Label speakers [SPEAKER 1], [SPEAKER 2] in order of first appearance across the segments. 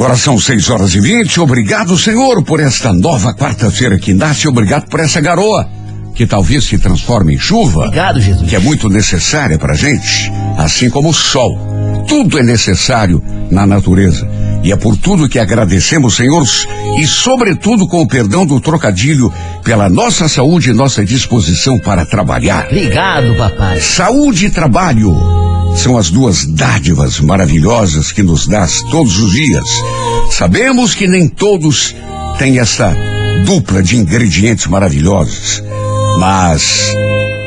[SPEAKER 1] Agora são seis horas e vinte. Obrigado, Senhor, por esta nova quarta-feira que nasce. Obrigado por essa garoa que talvez se transforme em chuva.
[SPEAKER 2] Obrigado, Jesus.
[SPEAKER 1] Que é muito necessária pra gente, assim como o sol. Tudo é necessário na natureza. E é por tudo que agradecemos, Senhor, e sobretudo com o perdão do trocadilho, pela nossa saúde e nossa disposição para trabalhar.
[SPEAKER 2] Obrigado, papai.
[SPEAKER 1] Saúde e trabalho são as duas dádivas maravilhosas que nos dás todos os dias. Sabemos que nem todos têm essa dupla de ingredientes maravilhosos, mas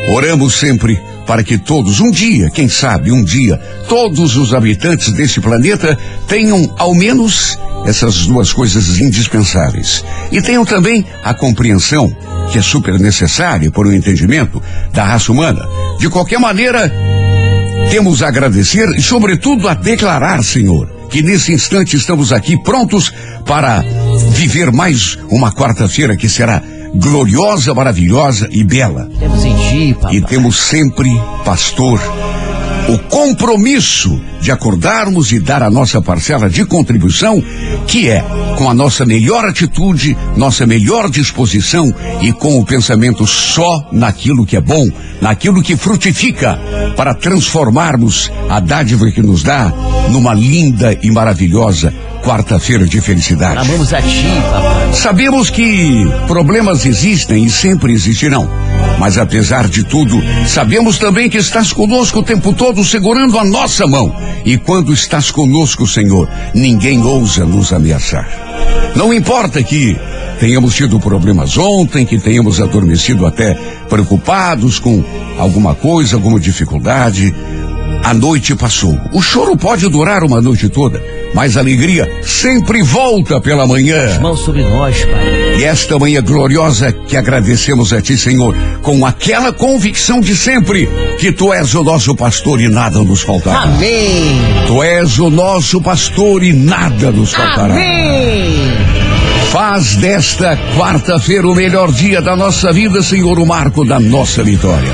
[SPEAKER 1] oramos sempre para que todos, um dia, quem sabe, um dia, todos os habitantes desse planeta tenham ao menos essas duas coisas indispensáveis. E tenham também a compreensão, que é super necessária por um entendimento da raça humana. De qualquer maneira, temos a agradecer e, sobretudo, a declarar, Senhor, que nesse instante estamos aqui prontos para viver mais uma quarta-feira que será gloriosa, maravilhosa e bela.
[SPEAKER 2] Temos em ti, papai.
[SPEAKER 1] E temos sempre, pastor, o compromisso de acordarmos e dar a nossa parcela de contribuição, que é com a nossa melhor atitude, nossa melhor disposição e com o pensamento só naquilo que é bom, naquilo que frutifica, para transformarmos a dádiva que nos dá numa linda e maravilhosa quarta-feira de felicidade.
[SPEAKER 2] Amamos a ti, papai.
[SPEAKER 1] Sabemos que problemas existem e sempre existirão. Mas apesar de tudo, sabemos também que estás conosco o tempo todo segurando a nossa mão. E quando estás conosco, Senhor, ninguém ousa nos ameaçar. Não importa que tenhamos tido problemas ontem, que tenhamos adormecido até preocupados com alguma coisa, alguma dificuldade. A noite passou. O choro pode durar uma noite toda, mas a alegria sempre volta pela manhã.
[SPEAKER 2] Mãos sobre nós, pai.
[SPEAKER 1] E esta manhã gloriosa que agradecemos a Ti, Senhor, com aquela convicção de sempre que Tu és o nosso pastor e nada nos faltará.
[SPEAKER 2] Amém.
[SPEAKER 1] Tu és o nosso pastor e nada nos faltará.
[SPEAKER 2] Amém.
[SPEAKER 1] Faz desta quarta-feira o melhor dia da nossa vida, Senhor, o marco da nossa vitória.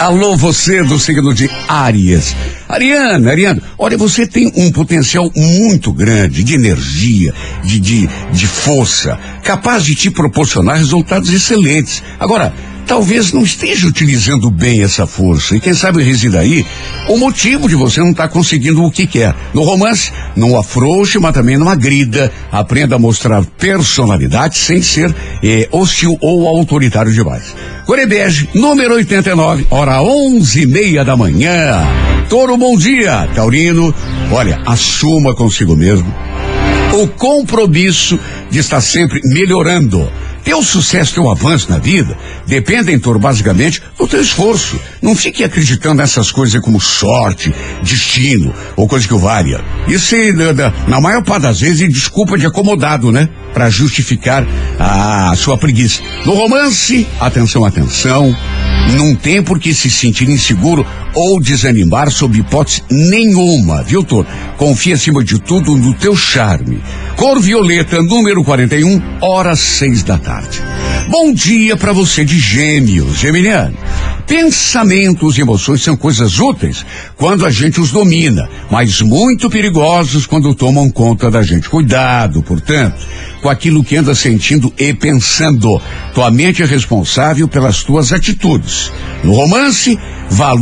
[SPEAKER 1] Alô, você do signo de Áries. Ariana, Ariana, olha, você tem um potencial muito grande de energia, de, de, de força, capaz de te proporcionar resultados excelentes. Agora, talvez não esteja utilizando bem essa força. E quem sabe resida aí o motivo de você não estar conseguindo o que quer. No romance, não afrouxe, mas também não agrida. Aprenda a mostrar personalidade sem ser eh, hostil ou autoritário demais. Corebege, número 89, hora onze e meia da manhã. Toro, bom dia. Taurino, olha, assuma consigo mesmo o compromisso de estar sempre melhorando. Teu sucesso, teu avanço na vida dependem, Toro, basicamente do teu esforço. Não fique acreditando nessas coisas como sorte, destino ou coisa que o valha. Isso, é, na- na maior parte das vezes, é desculpa de acomodado, né? Para justificar a sua preguiça. No romance, atenção, atenção. Não tem por que se sentir inseguro ou desanimar sob hipótese nenhuma, viu, Toro? Confia acima de tudo no teu charme. Cor violeta, número 41, horas seis da tarde. Bom dia para você de gêmeos, geminiano. Pensamentos e emoções são coisas úteis quando a gente os domina, mas muito perigosos quando tomam conta da gente. Cuidado, portanto, com aquilo que anda sentindo e pensando. Tua mente é responsável pelas tuas atitudes. No romance, vá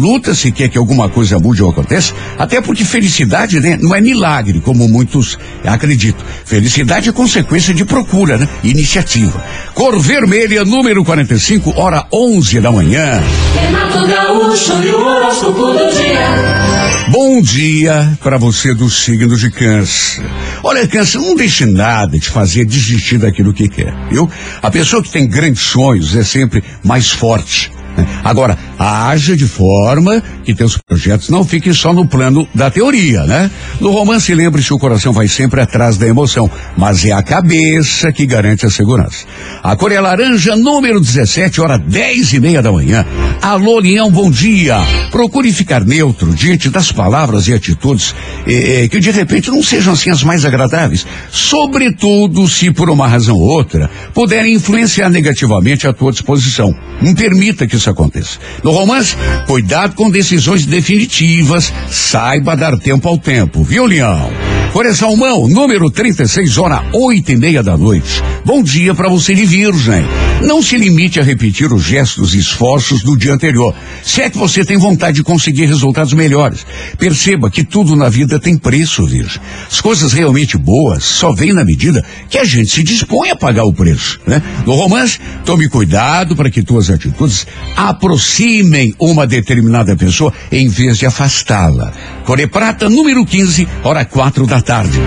[SPEAKER 1] se quer que alguma coisa mude ou aconteça, até porque felicidade né, não é milagre, como muitos acreditam. Felicidade é consequência de procura, né? Iniciativa. Cor vermelha, número 45, hora 11 da manhã.
[SPEAKER 3] Renato Gaúcho e o horóscopo do dia.
[SPEAKER 1] Bom dia para você do signo de câncer. Olha, câncer, não deixe nada te fazer desistir daquilo que quer, viu? A pessoa que tem grandes sonhos é sempre mais forte. Né? Agora, haja de forma que teus projetos não fiquem só no plano da teoria, né? No romance, lembre-se, o coração vai sempre atrás da emoção, mas é a cabeça que garante a segurança. A cor é laranja, número 17, hora 10 e meia da manhã. Alô, Leão, bom dia. Procure ficar neutro diante das palavras e atitudes eh, eh, que de repente não sejam assim as mais agradáveis. Sobretudo se por uma razão ou outra puderem influenciar negativamente a tua disposição. Não permita que isso aconteça. No romance, cuidado com decisões definitivas, saiba dar tempo ao tempo, viu, Leão? Folha Salmão, número 36, hora oito e meia da noite. Bom dia para você de virgem. Não se limite a repetir os gestos e esforços do dia anterior. Se é que você tem vontade de conseguir resultados melhores. Perceba que tudo na vida tem preço, virgem. As coisas realmente boas só vêm na medida que a gente se dispõe a pagar o preço, né? No romance, tome cuidado para que tuas atitudes aproximem uma determinada pessoa em vez de afastá-la. Core Prata, número 15, hora quatro da tarde.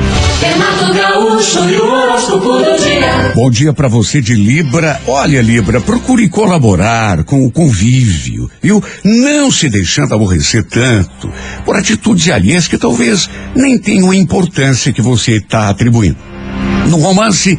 [SPEAKER 1] Bom dia para você de Libra. Olha, Libra, procure colaborar com o convívio, viu? Não se deixando aborrecer tanto por atitudes alheias que talvez nem tenham a importância que você está atribuindo. No romance,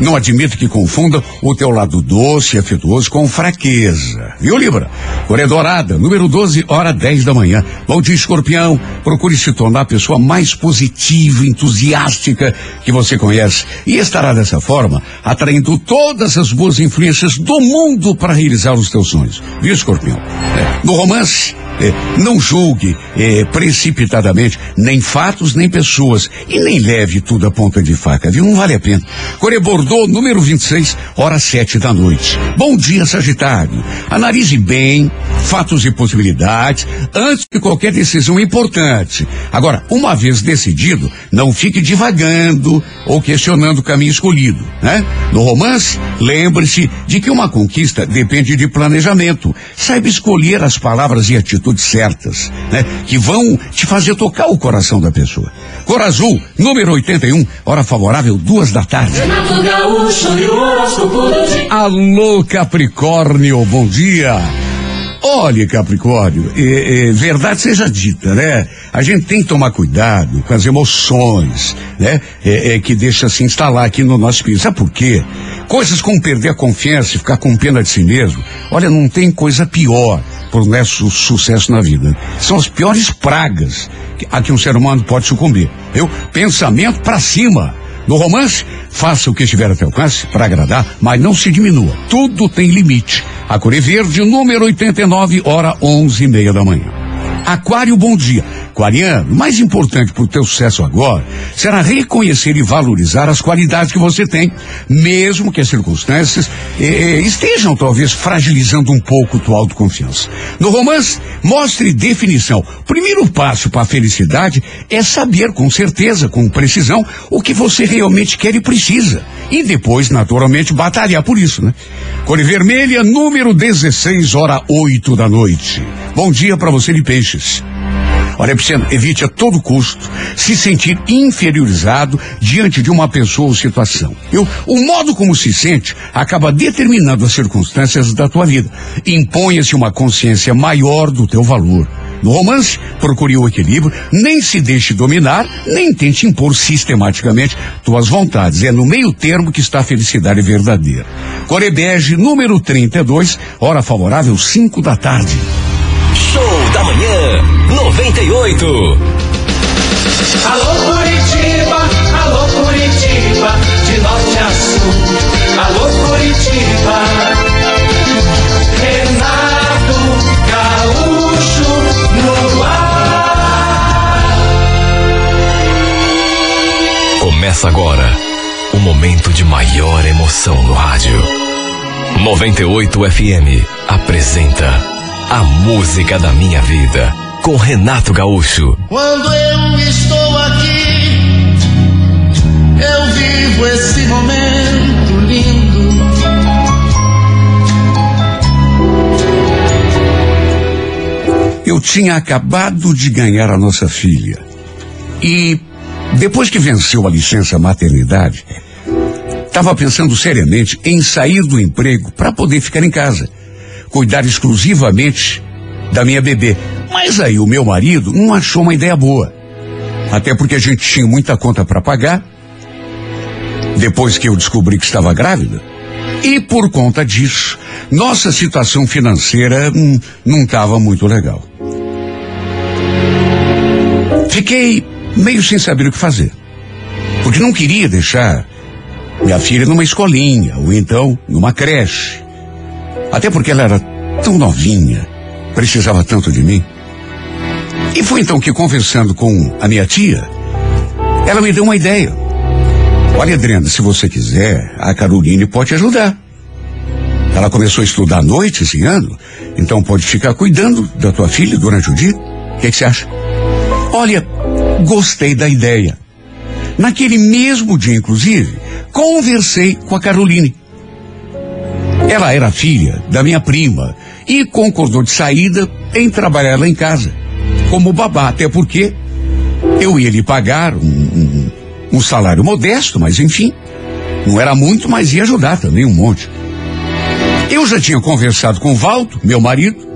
[SPEAKER 1] não admito que confunda o teu lado doce e afetuoso com fraqueza. Viu, Libra? Coré Dourada, número 12, hora 10 da manhã. Bom dia, escorpião. Procure se tornar a pessoa mais positiva, entusiástica que você conhece. E estará dessa forma atraindo todas as boas influências do mundo para realizar os teus sonhos. Viu, escorpião? É. No romance, não julgue é, precipitadamente nem fatos nem pessoas e nem leve tudo a ponta de faca, viu? Não vale a pena. Core Bordeaux, número 26, hora sete da noite. Bom dia, Sagitário. Analise bem fatos e possibilidades antes de qualquer decisão importante. Agora, uma vez decidido, não fique divagando ou questionando o caminho escolhido, né? No romance, lembre-se de que uma conquista depende de planejamento. Saiba escolher as palavras e atitudes atitudes certas, né? Que vão te fazer tocar o coração da pessoa. Cor Azul, número 81, hora favorável, duas da tarde. Alô, Capricórnio, bom dia. Olha, Capricórnio, é, é, verdade seja dita, né? A gente tem que tomar cuidado com as emoções, né? É, é, que deixa se instalar aqui no nosso espírito. Sabe por quê? Coisas como perder a confiança e ficar com pena de si mesmo. Olha, não tem coisa pior por nosso sucesso na vida. São as piores pragas a que um ser humano pode sucumbir. Eu, pensamento para cima. No romance, faça o que estiver a teu alcance para agradar, mas não se diminua. Tudo tem limite. A Cor é Verde, número 89, hora onze e meia da manhã. Aquário, bom dia. Aquariano, mais importante para o teu sucesso agora será reconhecer e valorizar as qualidades que você tem, mesmo que as circunstâncias eh, estejam talvez fragilizando um pouco tua autoconfiança. No romance, mostre definição. Primeiro passo para a felicidade é saber com certeza, com precisão, o que você realmente quer e precisa. E depois, naturalmente, batalhar por isso, né? Cor vermelha, número 16, hora 8 da noite. Bom dia para você de peixes. Olha, Pisciano, evite a todo custo se sentir inferiorizado diante de uma pessoa ou situação. Eu, o modo como se sente acaba determinando as circunstâncias da tua vida. Imponha-se uma consciência maior do teu valor. No romance, procure o equilíbrio, nem se deixe dominar, nem tente impor sistematicamente tuas vontades. É no meio termo que está a felicidade verdadeira. Corebege, número 32, hora favorável, 5 da tarde.
[SPEAKER 4] Manhã 98.
[SPEAKER 3] Alô Curitiba, alô Curitiba, de norte a sul. Alô Curitiba. Renato Gaúcho no ar.
[SPEAKER 4] Começa agora o momento de maior emoção no rádio. 98 FM apresenta A Música da Minha Vida com Renato Gaúcho.
[SPEAKER 5] Quando eu estou aqui, eu vivo esse momento lindo.
[SPEAKER 1] Eu tinha acabado de ganhar a nossa filha. E depois que venceu a licença maternidade, estava pensando seriamente em sair do emprego para poder ficar em casa, cuidar exclusivamente da minha bebê. Mas aí o meu marido não achou uma ideia boa. Até porque a gente tinha muita conta para pagar. Depois que eu descobri que estava grávida. E por conta disso, nossa situação financeira hum, não estava muito legal. Fiquei meio sem saber o que fazer. Porque não queria deixar minha filha numa escolinha, ou então numa creche. Até porque ela era tão novinha, precisava tanto de mim. E foi então que, conversando com a minha tia, ela me deu uma ideia. Olha, Adriana, se você quiser, a Caroline pode te ajudar. Ela começou a estudar à noite esse ano, então pode ficar cuidando da tua filha durante o dia. O que, que você acha? Olha, gostei da ideia. Naquele mesmo dia, inclusive, conversei com a Caroline. Ela era filha da minha prima e concordou de saída em trabalhar lá em casa, como babá, até porque eu ia lhe pagar um, um, um salário modesto, mas enfim, não era muito, mas ia ajudar também um monte. Eu já tinha conversado com o Valdo, meu marido,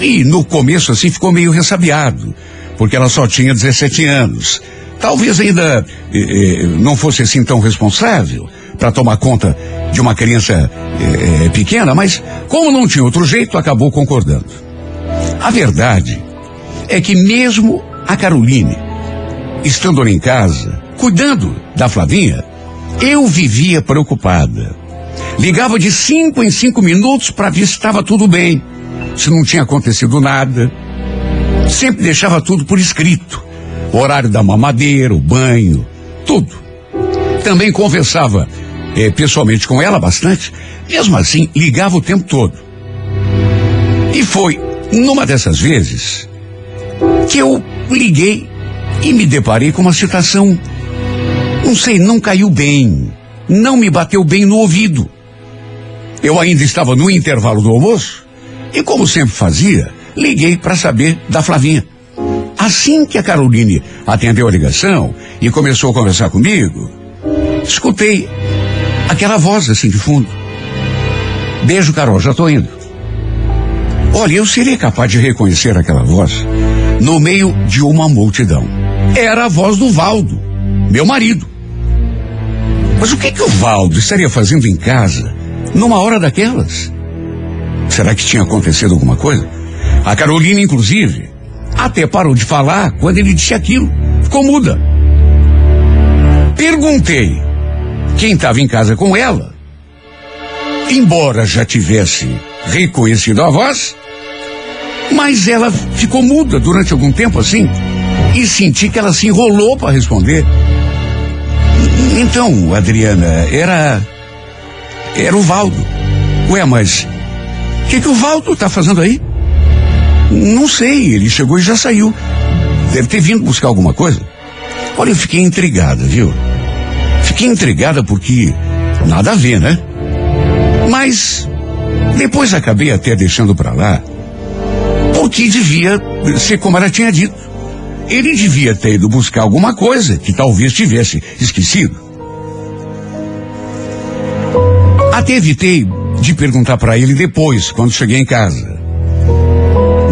[SPEAKER 1] e no começo assim ficou meio ressabiado, porque ela só tinha 17 anos. Talvez ainda eh, eh, não fosse assim tão responsável para tomar conta de uma criança eh, pequena, mas como não tinha outro jeito, acabou concordando. A verdade é que mesmo a Caroline, estando ali em casa, cuidando da Flavinha, eu vivia preocupada. Ligava de cinco em cinco minutos para ver se estava tudo bem, se não tinha acontecido nada. Sempre deixava tudo por escrito. O horário da mamadeira, o banho, tudo. Também conversava eh, pessoalmente com ela bastante. Mesmo assim, ligava o tempo todo. E foi numa dessas vezes que eu liguei e me deparei com uma situação, não sei, não caiu bem, não me bateu bem no ouvido. Eu ainda estava no intervalo do almoço e, como sempre fazia, liguei para saber da Flavinha. Assim que a Caroline atendeu a ligação e começou a conversar comigo, escutei aquela voz assim de fundo. Beijo, Carol, já tô indo. Olha, eu seria capaz de reconhecer aquela voz no meio de uma multidão. Era a voz do Valdo, meu marido. Mas o que que o Valdo estaria fazendo em casa numa hora daquelas? Será que tinha acontecido alguma coisa? A Carolina, inclusive, até parou de falar quando ele disse aquilo. Ficou muda. Perguntei quem estava em casa com ela. Embora já tivesse reconhecido a voz, mas ela ficou muda durante algum tempo assim e senti que ela se enrolou para responder. Então, Adriana, era. Era o Valdo. Ué, mas. O que, que o Valdo tá fazendo aí? Não sei, ele chegou e já saiu. Deve ter vindo buscar alguma coisa. Olha, eu fiquei intrigada, viu? Fiquei intrigada porque nada a ver, né? Mas depois acabei até deixando para lá, porque devia ser como ela tinha dito. Ele devia ter ido buscar alguma coisa que talvez tivesse esquecido. Até evitei de perguntar para ele depois, quando cheguei em casa.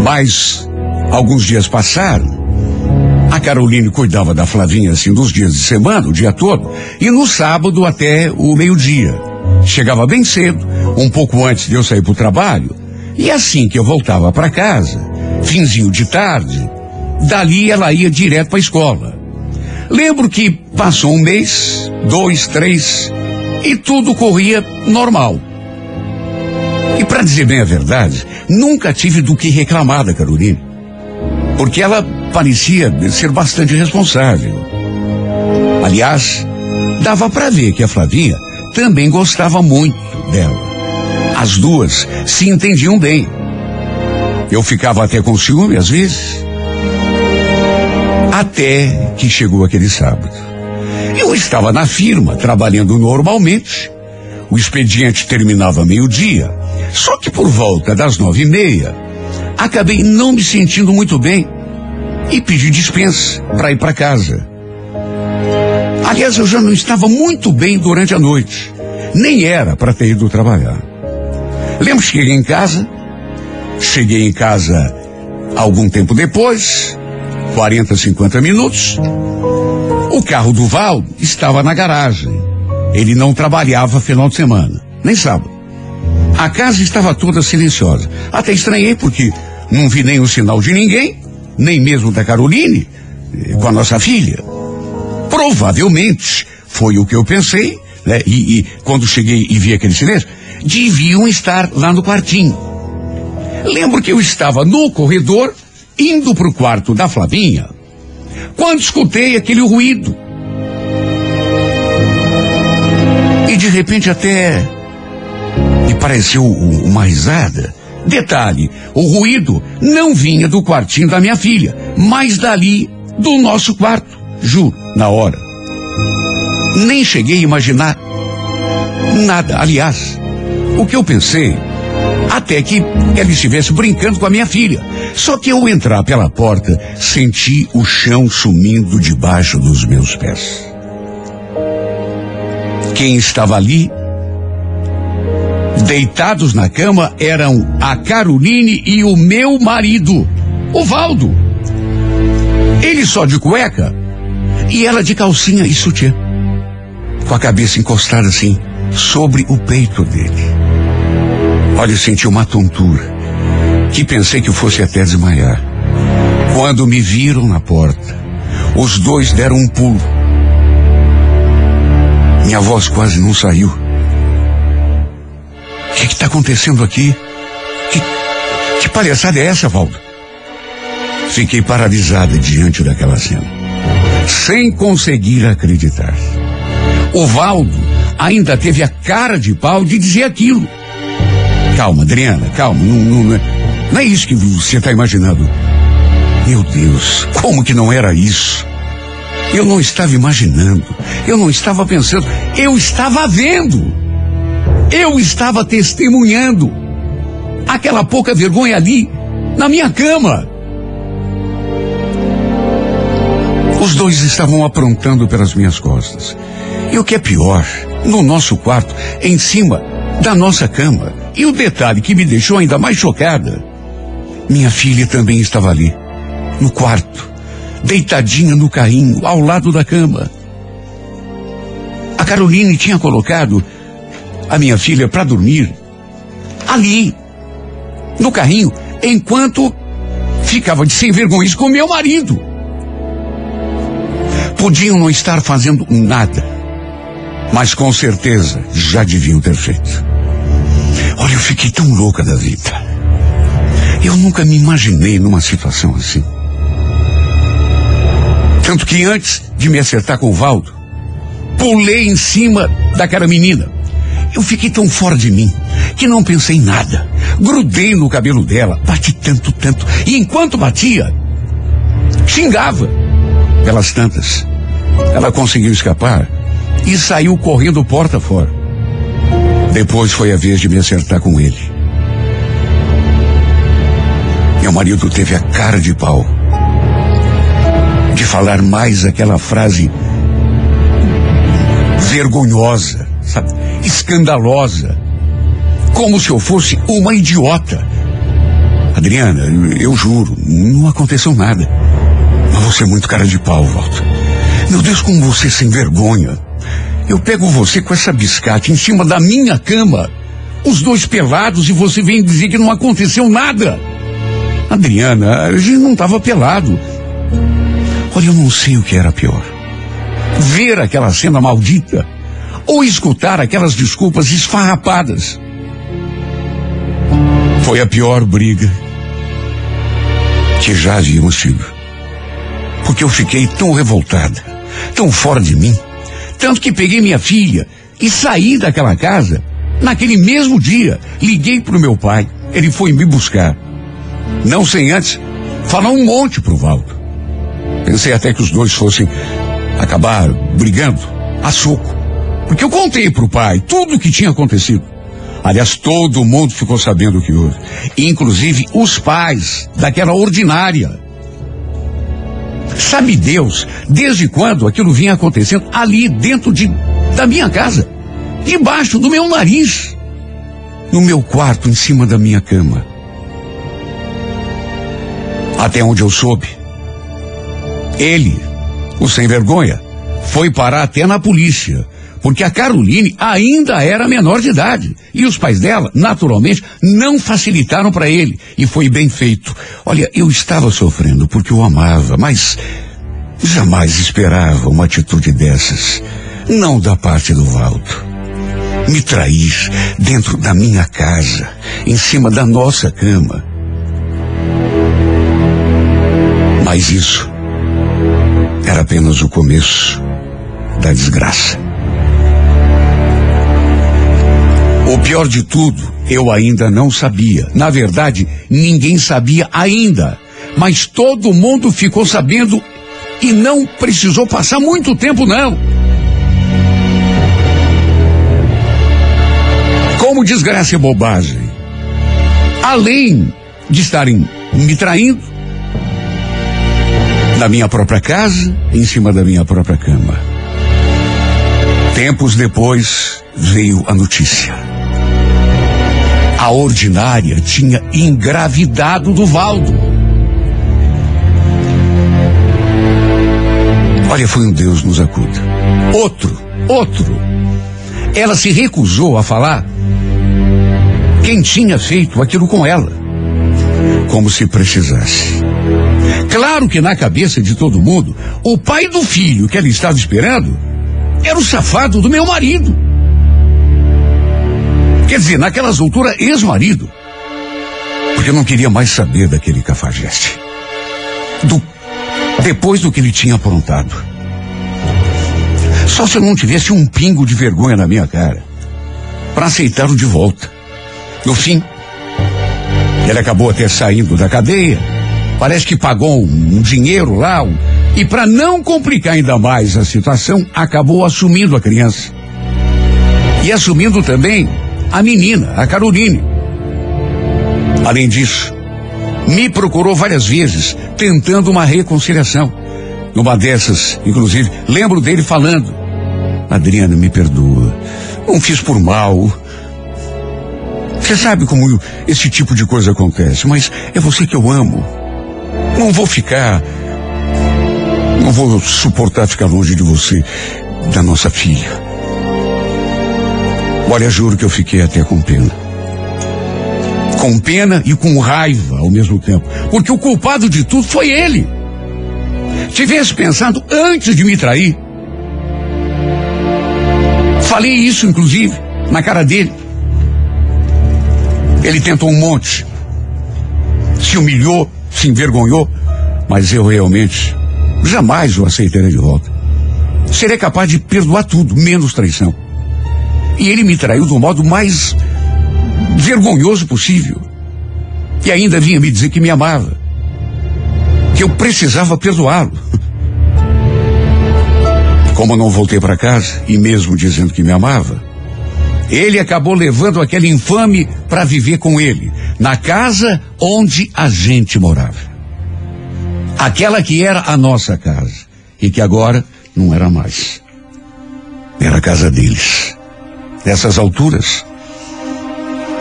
[SPEAKER 1] Mas alguns dias passaram. A Caroline cuidava da Flavinha assim dos dias de semana, o dia todo, e no sábado até o meio-dia. Chegava bem cedo, um pouco antes de eu sair para o trabalho, e assim que eu voltava para casa, finzinho de tarde, dali ela ia direto para a escola. Lembro que passou um mês, dois, três, e tudo corria normal. E para dizer bem a verdade, nunca tive do que reclamar da Caroline. Porque ela parecia ser bastante responsável. Aliás, dava para ver que a Flavinha também gostava muito dela. As duas se entendiam bem. Eu ficava até com ciúme às vezes. Até que chegou aquele sábado. Eu estava na firma, trabalhando normalmente. O expediente terminava meio-dia. Só que por volta das nove e meia, acabei não me sentindo muito bem e pedi dispensa para ir para casa. Aliás, eu já não estava muito bem durante a noite. Nem era para ter ido trabalhar. Lembro que cheguei em casa. Cheguei em casa algum tempo depois, 40, 50 minutos. O carro do Val estava na garagem. Ele não trabalhava final de semana, nem sábado. A casa estava toda silenciosa. Até estranhei porque não vi nenhum sinal de ninguém, nem mesmo da Caroline, eh, com a nossa filha. Provavelmente foi o que eu pensei, né? E, e quando cheguei e vi aquele silêncio, deviam estar lá no quartinho. Lembro que eu estava no corredor, indo para o quarto da Flavinha, quando escutei aquele ruído. E de repente até me pareceu uma risada. Detalhe, o ruído não vinha do quartinho da minha filha, mas dali do nosso quarto. Juro, na hora. Nem cheguei a imaginar nada. Aliás, o que eu pensei, até que ela estivesse brincando com a minha filha. Só que ao entrar pela porta, senti o chão sumindo debaixo dos meus pés. Quem estava ali, deitados na cama, eram a Caroline e o meu marido, o Valdo. Ele só de cueca e ela de calcinha e sutiã, com a cabeça encostada assim sobre o peito dele. Olha, eu senti uma tontura, que pensei que fosse até desmaiar. Quando me viram na porta, os dois deram um pulo. Minha voz quase não saiu. Que está acontecendo aqui? Que, que palhaçada é essa, Valdo? Fiquei paralisada diante daquela cena, sem conseguir acreditar. O Valdo ainda teve a cara de pau de dizer aquilo. Calma, Adriana, calma. Não, não, não é- não é isso que você está imaginando. Meu Deus, como que não era isso? Eu não estava imaginando. Eu não estava pensando. Eu estava vendo. Eu estava testemunhando. Aquela pouca vergonha ali, na minha cama. Os dois estavam aprontando pelas minhas costas. E o que é pior, no nosso quarto, em cima da nossa cama. E o detalhe que me deixou ainda mais chocada: minha filha também estava ali, no quarto, deitadinha no carrinho, ao lado da cama. A Caroline tinha colocado a minha filha para dormir ali, no carrinho, enquanto ficava de sem vergonha com meu marido. Podiam não estar fazendo nada, mas com certeza já deviam ter feito. Olha, eu fiquei tão louca da vida. Eu nunca me imaginei numa situação assim. Tanto que antes de me acertar com o Valdo, pulei em cima daquela menina. Eu fiquei tão fora de mim que não pensei em nada. Grudei no cabelo dela, bati tanto, tanto. E enquanto batia, xingava. Pelas tantas, ela conseguiu escapar e saiu correndo porta fora. Depois foi a vez de me acertar com ele. Meu marido teve a cara de pau de falar mais aquela frase vergonhosa, sabe? Escandalosa. Como se eu fosse uma idiota. Adriana, eu, juro, não aconteceu nada. Mas você é muito cara de pau, Walter. Meu Deus, como você é sem vergonha. Eu pego você com essa biscate em cima da minha cama, os dois pelados, e você vem dizer que não aconteceu nada. Adriana, a gente não estava pelado. Olha, eu não sei o que era pior. Ver aquela cena maldita ou escutar aquelas desculpas esfarrapadas. Foi a pior briga que já havíamos tido. Porque eu fiquei tão revoltada, tão fora de mim, tanto que peguei minha filha e saí daquela casa naquele mesmo dia. Liguei pro meu pai, ele foi me buscar. Não sem antes falar um monte pro Valdo. Pensei até que os dois fossem acabar brigando a soco. Porque eu contei pro pai tudo o que tinha acontecido. Aliás, todo mundo ficou sabendo o que houve. Inclusive os pais daquela ordinária. Sabe Deus, desde quando aquilo vinha acontecendo ali dentro de, da minha casa, debaixo do meu nariz, no meu quarto, em cima da minha cama. Até onde eu soube, ele, o sem vergonha, foi parar até na polícia, porque a Caroline ainda era menor de idade. E os pais dela, naturalmente, não facilitaram para ele. E foi bem feito. Olha, eu estava sofrendo porque o amava, mas jamais esperava uma atitude dessas. Não da parte do Valdo. Me trair dentro da minha casa, em cima da nossa cama. Mas isso era apenas o começo da desgraça. O pior de tudo, eu ainda não sabia. Na verdade, ninguém sabia ainda. Mas todo mundo ficou sabendo e não precisou passar muito tempo, não. Como desgraça e bobagem. Além de estarem me traindo, na minha própria casa, em cima da minha própria cama. Tempos depois veio a notícia. A ordinária tinha engravidado do Valdo. Olha, foi um Deus nos acuda. Outro, outro. Ela se recusou a falar quem tinha feito aquilo com ela. Como se precisasse. Claro que na cabeça de todo mundo, o pai do filho que ela estava esperando era o safado do meu marido. Quer dizer, naquelas alturas, ex-marido. Porque eu não queria mais saber daquele cafajeste. Do, depois do que ele tinha aprontado. Só se eu não tivesse um pingo de vergonha na minha cara. Para aceitá-lo de volta. No fim, ele acabou até saindo da cadeia. Parece que pagou um, um dinheiro lá. Um, e para não complicar ainda mais a situação, acabou assumindo a criança. E assumindo também a menina, a Caroline. Além disso, me procurou várias vezes, tentando uma reconciliação. Numa dessas, inclusive, lembro dele falando: Adriana, me perdoa. Não fiz por mal. Você sabe como esse tipo de coisa acontece, mas é você que eu amo. Não vou ficar. Não vou suportar ficar longe de você, da nossa filha. Olha, juro que eu fiquei até com pena. Com pena e com raiva ao mesmo tempo. Porque o culpado de tudo foi ele. Tivesse pensado antes de me trair. Falei isso, inclusive, na cara dele. Ele tentou um monte. Se humilhou, se envergonhou, mas eu realmente jamais o aceitaria de volta. Seria capaz de perdoar tudo, menos traição. E ele me traiu do modo mais vergonhoso possível. E ainda vinha me dizer que me amava. Que eu precisava perdoá-lo. Como eu não voltei para casa, e mesmo dizendo que me amava, ele acabou levando aquele infame para viver com ele, na casa onde a gente morava. Aquela que era a nossa casa e que agora não era mais. Era a casa deles. Nessas alturas,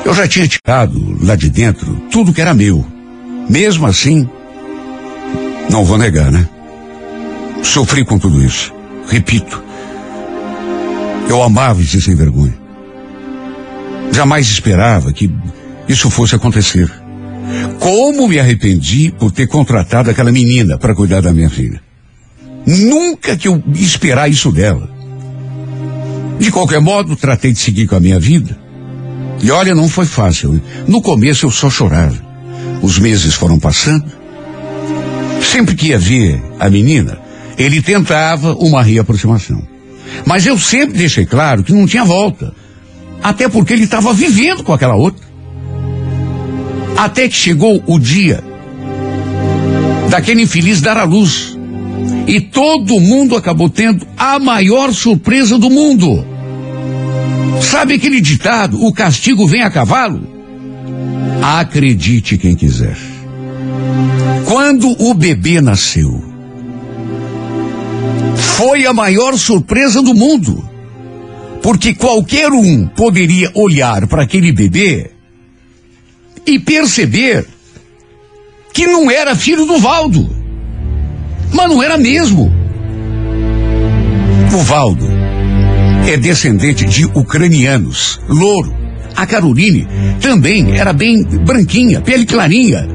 [SPEAKER 1] eu já tinha tirado lá de dentro tudo que era meu. Mesmo assim, não vou negar, né? Sofri com tudo isso. Repito, eu amava esse sem vergonha. Jamais esperava que isso fosse acontecer. Como me arrependi por ter contratado aquela menina para cuidar da minha filha. Nunca que eu esperar isso dela. De qualquer modo, tratei de seguir com a minha vida. E olha, não foi fácil. No começo eu só chorava. Os meses foram passando. Sempre que ia ver a menina, ele tentava uma reaproximação. Mas eu sempre deixei claro que não tinha volta. Até porque ele estava vivendo com aquela outra. Até que chegou o dia daquele infeliz dar à luz. E todo mundo acabou tendo a maior surpresa do mundo. Sabe aquele ditado, o castigo vem a cavalo? Acredite quem quiser. Quando o bebê nasceu, foi a maior surpresa do mundo. Porque qualquer um poderia olhar para aquele bebê e perceber que não era filho do Valdo. Mas não era mesmo. O Valdo é descendente de ucranianos, louro. A Caroline também era bem branquinha, pele clarinha.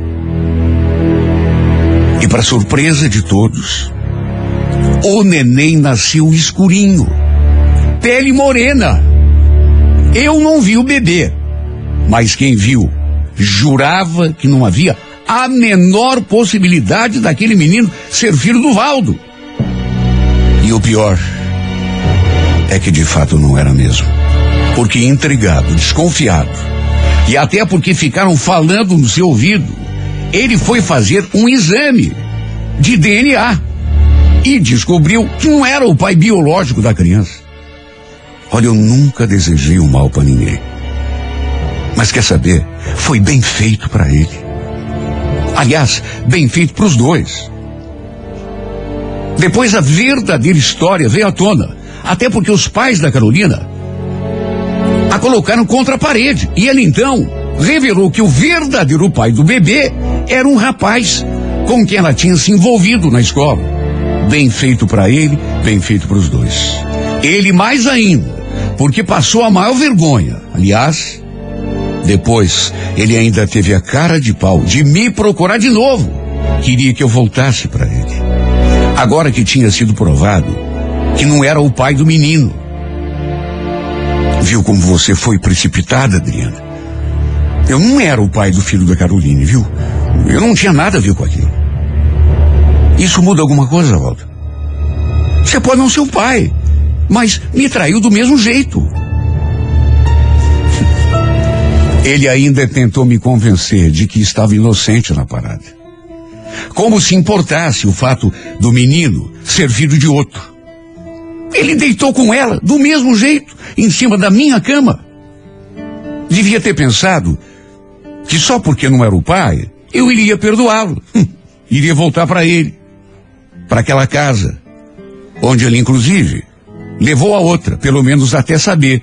[SPEAKER 1] E para surpresa de todos, o neném nasceu escurinho, pele morena. Eu não vi o bebê, mas quem viu jurava que não havia a menor possibilidade daquele menino ser filho do Valdo. E o pior é que de fato não era mesmo. Porque intrigado, desconfiado, e até porque ficaram falando no seu ouvido, ele foi fazer um exame de DNA e descobriu que não era o pai biológico da criança. Olha, eu nunca desejei o mal para ninguém. Mas quer saber? Foi bem feito para ele. Aliás, bem feito para os dois. Depois a verdadeira história veio à tona. Até porque os pais da Carolina a colocaram contra a parede. E ele então revelou que o verdadeiro pai do bebê era um rapaz com quem ela tinha se envolvido na escola. Bem feito para ele, bem feito para os dois. Ele mais ainda, porque passou a maior vergonha. Aliás, depois ele ainda teve a cara de pau de me procurar de novo. Queria que eu voltasse para ele. Agora que tinha sido provado que não era o pai do menino. Viu como você foi precipitada, Adriana? Eu não era o pai do filho da Caroline, viu? Eu não tinha nada a ver com aquilo. Isso muda alguma coisa, Walter? Você pode não ser o pai, mas me traiu do mesmo jeito. Ele ainda tentou me convencer de que estava inocente na parada. Como se importasse o fato do menino ser filho de outro. Ele deitou com ela do mesmo jeito, em cima da minha cama. Devia ter pensado que só porque não era o pai, eu iria perdoá-lo. Hum, iria voltar para ele, para aquela casa, onde ele, inclusive, levou a outra, pelo menos até saber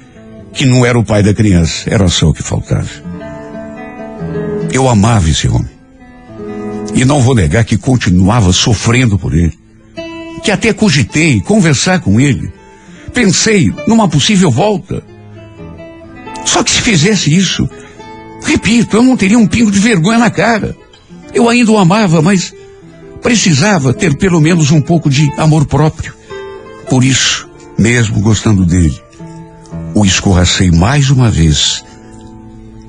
[SPEAKER 1] que não era o pai da criança. Era só o que faltava. Eu amava esse homem. E não vou negar que continuava sofrendo por ele. Que até cogitei conversar com ele. Pensei numa possível volta. Só que se fizesse isso, repito, eu não teria um pingo de vergonha na cara. Eu ainda o amava, mas precisava ter pelo menos um pouco de amor próprio. Por isso, mesmo gostando dele, o escorracei mais uma vez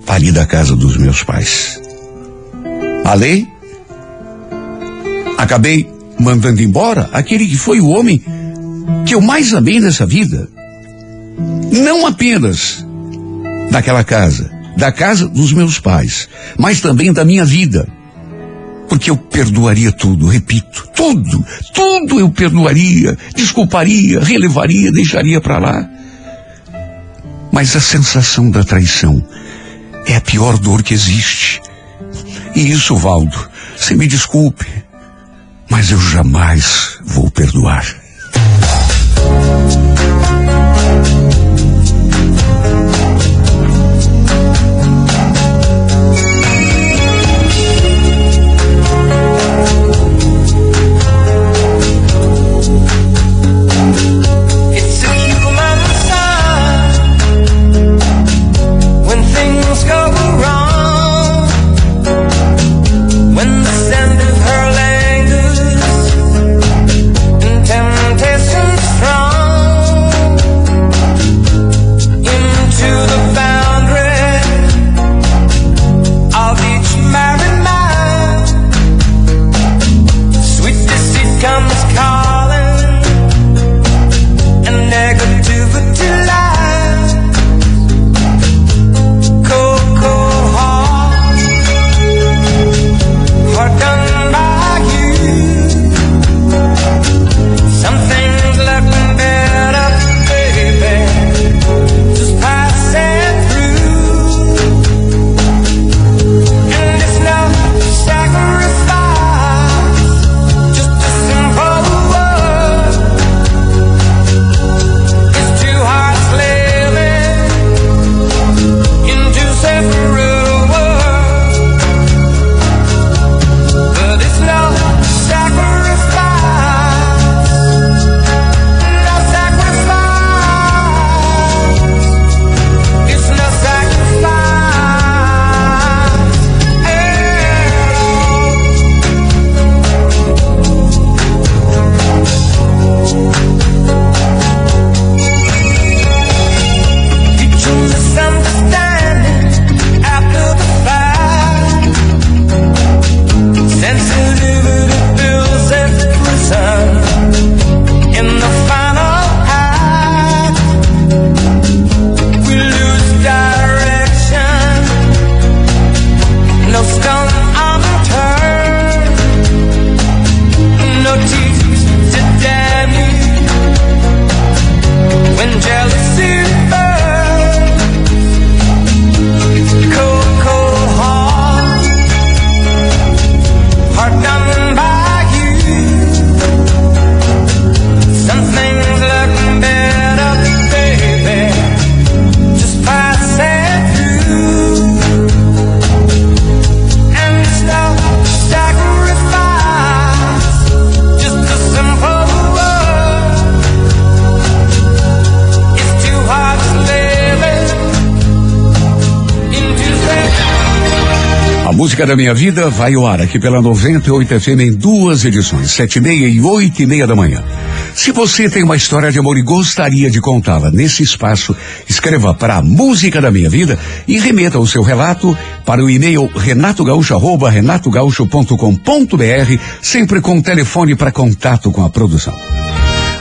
[SPEAKER 1] ali da casa dos meus pais. A lei Acabei mandando embora aquele que foi o homem que eu mais amei nessa vida. Não apenas daquela casa, da casa dos meus pais, mas também da minha vida. Porque eu perdoaria tudo, repito, tudo, tudo eu perdoaria, desculparia, relevaria, deixaria para lá. Mas a sensação da traição é a pior dor que existe. E isso, Valdo, você me desculpe, mas eu jamais vou perdoar. Música da minha vida vai ao ar aqui pela 98 FM em duas edições, sete e meia e oito e meia da manhã. Se você tem uma história de amor e gostaria de contá-la nesse espaço, escreva para música da minha vida e remeta o seu relato para o e-mail renatogaúcho@renatogaúcho.com.br, sempre com telefone para contato com a produção.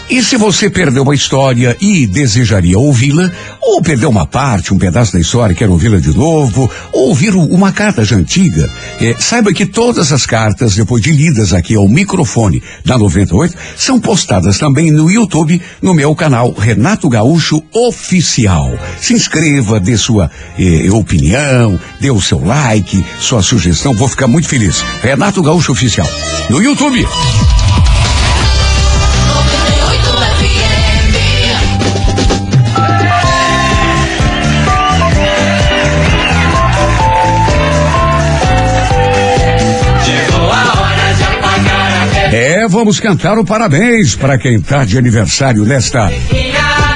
[SPEAKER 1] E se você perdeu uma história e desejaria ouvi-la, ou perdeu uma parte, um pedaço da história e quer ouvi-la de novo, ou ouvir uma carta já antiga, eh, saiba que todas as cartas, depois de lidas aqui ao microfone da 98, são postadas também no YouTube, no meu canal Renato Gaúcho Oficial. Se inscreva, dê sua eh, opinião, dê o seu like, sua sugestão, vou ficar muito feliz. Renato Gaúcho Oficial. No YouTube. Vamos cantar o parabéns para quem tá de aniversário nesta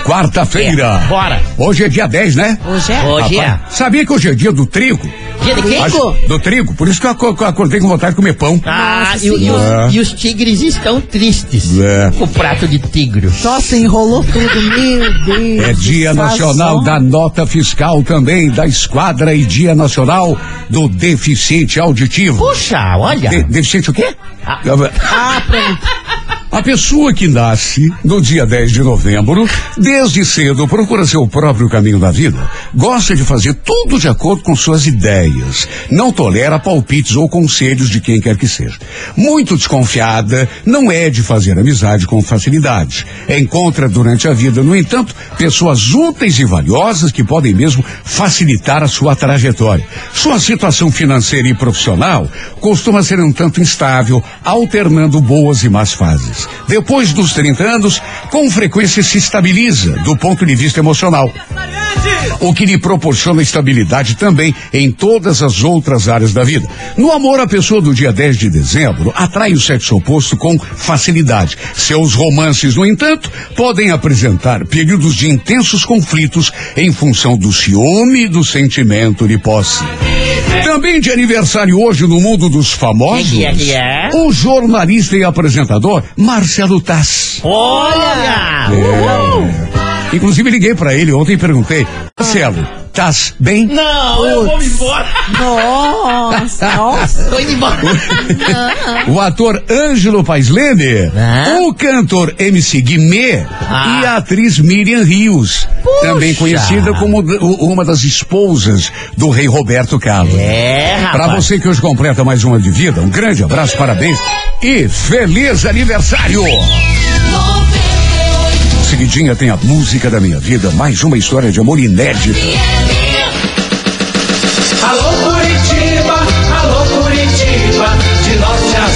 [SPEAKER 1] quarta-feira.
[SPEAKER 2] Bora.
[SPEAKER 1] Hoje é dia 10, né?
[SPEAKER 6] Hoje é?
[SPEAKER 2] Hoje é.
[SPEAKER 1] Rapaz, Sabia que hoje é dia do trigo?
[SPEAKER 2] Dia de quem?
[SPEAKER 1] Do trigo, por isso que eu aco- eu acordei com vontade de comer pão.
[SPEAKER 2] Ah,
[SPEAKER 6] Nossa
[SPEAKER 2] e, o- e os,
[SPEAKER 1] Senhora.
[SPEAKER 2] e os tigres estão tristes.
[SPEAKER 1] É.
[SPEAKER 2] Com o prato de tigre.
[SPEAKER 6] Nossa, enrolou tudo, meu Deus.
[SPEAKER 1] É Dia Nacional da Nota Fiscal também, da Esquadra e Dia Nacional do Deficiente Auditivo.
[SPEAKER 2] Puxa, olha.
[SPEAKER 1] De- deficiente o quê?
[SPEAKER 2] Ah.
[SPEAKER 6] Ah, pronto.
[SPEAKER 1] A pessoa que nasce no dia 10 de novembro, desde cedo procura seu próprio caminho na vida. Gosta de fazer tudo de acordo com suas ideias. Não tolera palpites ou conselhos de quem quer que seja. Muito desconfiada, não é de fazer amizade com facilidade. Encontra durante a vida, no entanto, pessoas úteis e valiosas que podem mesmo facilitar a sua trajetória. Sua situação financeira e profissional costuma ser um tanto instável, alternando boas e más fases. Depois dos 30 anos, com frequência se estabiliza do ponto de vista emocional. O que lhe proporciona estabilidade também em todas as outras áreas da vida. No amor, a pessoa do dia 10 de dezembro atrai o sexo oposto com facilidade. Seus romances, no entanto, podem apresentar períodos de intensos conflitos em função do ciúme e do sentimento de posse. Também de aniversário hoje no mundo dos famosos, o jornalista e apresentador Marcelo Tass.
[SPEAKER 2] Olha!
[SPEAKER 1] É. Inclusive liguei pra ele ontem e perguntei, Marcelo, Tás bem?
[SPEAKER 2] Não, eu vou embora.
[SPEAKER 6] Nossa, nossa.
[SPEAKER 2] Tô indo embora.
[SPEAKER 1] O ator Ângelo Paes Leme,
[SPEAKER 2] Ah.
[SPEAKER 1] o cantor MC Guimê
[SPEAKER 2] Ah.
[SPEAKER 1] e a atriz Miriam Rios,
[SPEAKER 2] Puxa.
[SPEAKER 1] também conhecida como uma das esposas do rei Roberto Carlos.
[SPEAKER 2] É,
[SPEAKER 1] Pra você que hoje completa mais uma de vida, um grande abraço, parabéns e feliz aniversário! Seguidinha tem a música da minha vida, mais uma história de amor inédita.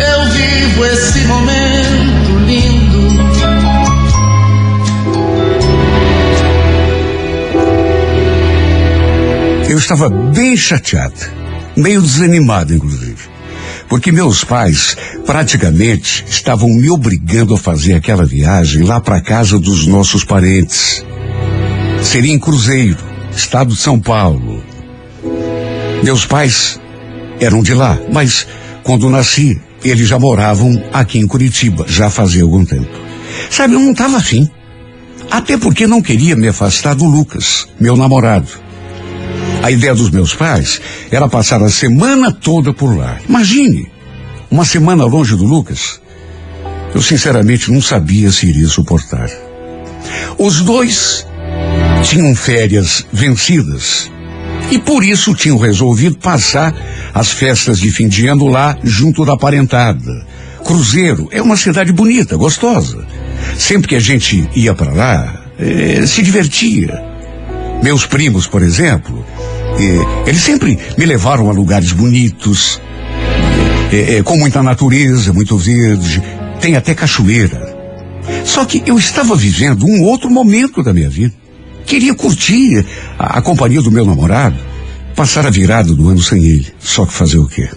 [SPEAKER 5] eu vivo esse momento lindo.
[SPEAKER 1] Eu estava bem chateado, meio desanimado, inclusive. Porque meus pais praticamente estavam me obrigando a fazer aquela viagem lá para casa dos nossos parentes. Seria em Cruzeiro, estado de São Paulo. Meus pais eram de lá, mas quando nasci, eles já moravam aqui em Curitiba, já fazia algum tempo. Sabe, eu não estava afim. Até porque não queria me afastar do Lucas, meu namorado. A ideia dos meus pais era passar a semana toda por lá. Imagine, uma semana longe do Lucas. Eu sinceramente não sabia se iria suportar. Os dois tinham férias vencidas e por isso tinham resolvido passar as festas de fim de ano lá junto da parentada. Cruzeiro é uma cidade bonita, gostosa. Sempre que a gente ia para lá, eh, se divertia. Meus primos, por exemplo, eh, eles sempre me levaram a lugares bonitos. é, é, com muita natureza, muito verde, tem até cachoeira. Só que eu estava vivendo um outro momento da minha vida. Queria curtir a, a companhia do meu namorado, passar a virada do ano sem ele. Só que fazer o quê?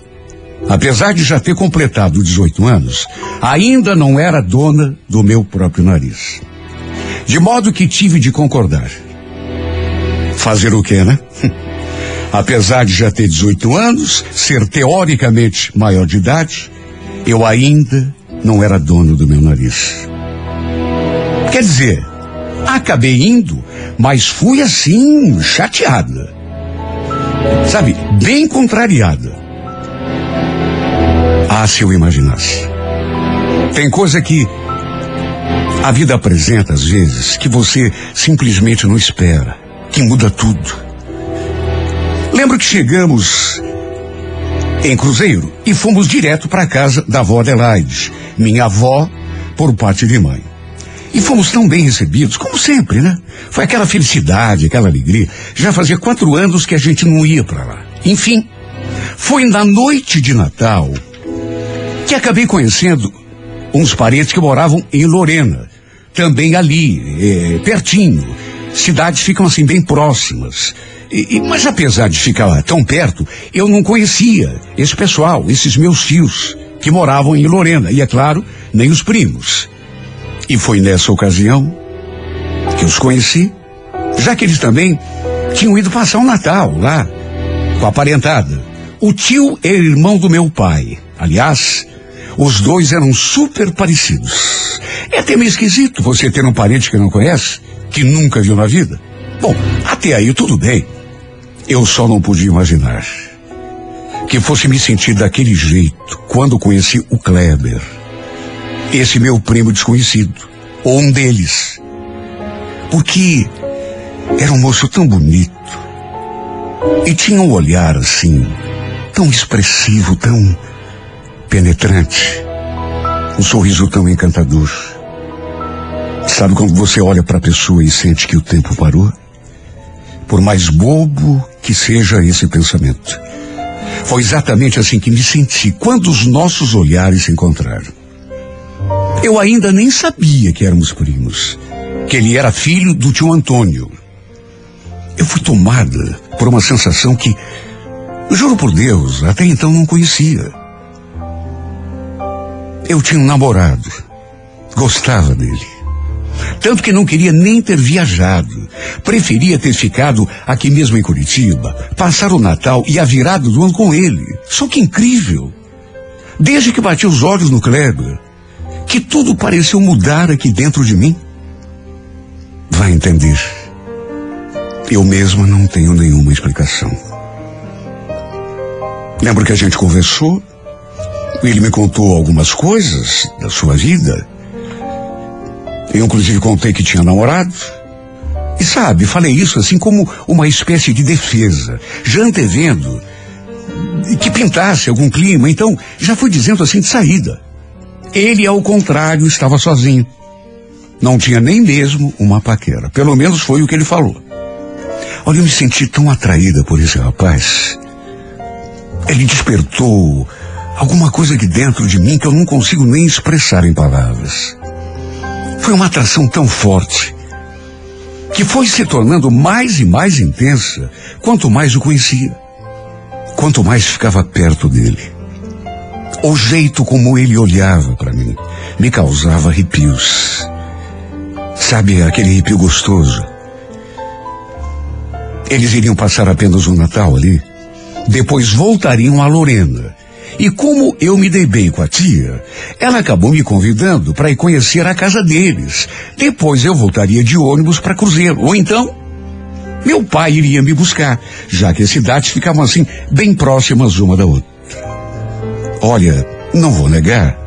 [SPEAKER 1] Apesar de já ter completado 18 anos, ainda não era dona do meu próprio nariz. De modo que tive de concordar. Fazer o quê, né? Apesar de já ter 18 anos, ser teoricamente maior de idade, eu ainda não era dono do meu nariz. Quer dizer, acabei indo, mas fui assim, chateada. Sabe, bem contrariada. Ah, se eu imaginasse. Tem coisa que a vida apresenta às vezes que você simplesmente não espera, que muda tudo. Lembro que chegamos em Cruzeiro e fomos direto para a casa da avó Adelaide, minha avó por parte de mãe. E fomos tão bem recebidos, como sempre, né? Foi aquela felicidade, aquela alegria. Já fazia quatro anos que a gente não ia para lá. Enfim, foi na noite de Natal que acabei conhecendo uns parentes que moravam em Lorena, também ali, eh, pertinho. Cidades ficam assim bem próximas. E, e, mas apesar de ficar tão perto, eu não conhecia esse pessoal, esses meus tios, que moravam em Lorena. E é claro, nem os primos. E foi nessa ocasião que os conheci, já que eles também tinham ido passar o Natal lá, com a parentada. O tio era irmão do meu pai. Aliás, os dois eram super parecidos. É até meio esquisito você ter um parente que não conhece, que nunca viu na vida. Bom, até aí tudo bem. Eu só não podia imaginar que fosse me sentir daquele jeito quando conheci o Kleber. Esse meu primo desconhecido, ou um deles. Porque era um moço tão bonito e tinha um olhar assim, tão expressivo, tão penetrante, um sorriso tão encantador. Sabe quando você olha para a pessoa e sente que o tempo parou? Por mais bobo que seja esse pensamento. Foi exatamente assim que me senti quando os nossos olhares se encontraram. Eu ainda nem sabia que éramos primos, que ele era filho do tio Antônio. Eu fui tomada por uma sensação que, juro por Deus, até então não conhecia. Eu tinha um namorado, gostava dele. Tanto que não queria nem ter viajado. Preferia ter ficado aqui mesmo em Curitiba, passar o Natal e a virada do ano com ele. Só que incrível. Desde que bati os olhos no Kleber, que tudo pareceu mudar aqui dentro de mim. Vai entender. Eu mesma não tenho nenhuma explicação. Lembro que a gente conversou, ele me contou algumas coisas da sua vida. Eu, inclusive, contei que tinha namorado. E sabe, falei isso assim como uma espécie de defesa, já antevendo que pintasse algum clima. Então, já fui dizendo assim de saída. Ele, ao contrário, estava sozinho. Não tinha nem mesmo uma paquera. Pelo menos foi o que ele falou. Olha, eu me senti tão atraída por esse rapaz. Ele despertou alguma coisa aqui dentro de mim que eu não consigo nem expressar em palavras. Foi uma atração tão forte que foi se tornando mais e mais intensa quanto mais o conhecia, quanto mais ficava perto dele. O jeito como ele olhava para mim me causava arrepios. Sabe aquele arrepio gostoso? Eles iriam passar apenas o Natal ali. Depois voltariam a Lorena. E como eu me dei bem com a tia, ela acabou me convidando para ir conhecer a casa deles. Depois eu voltaria de ônibus para Cruzeiro. Ou então, meu pai iria me buscar, já que as cidades ficavam assim, bem próximas uma da outra. Olha, não vou negar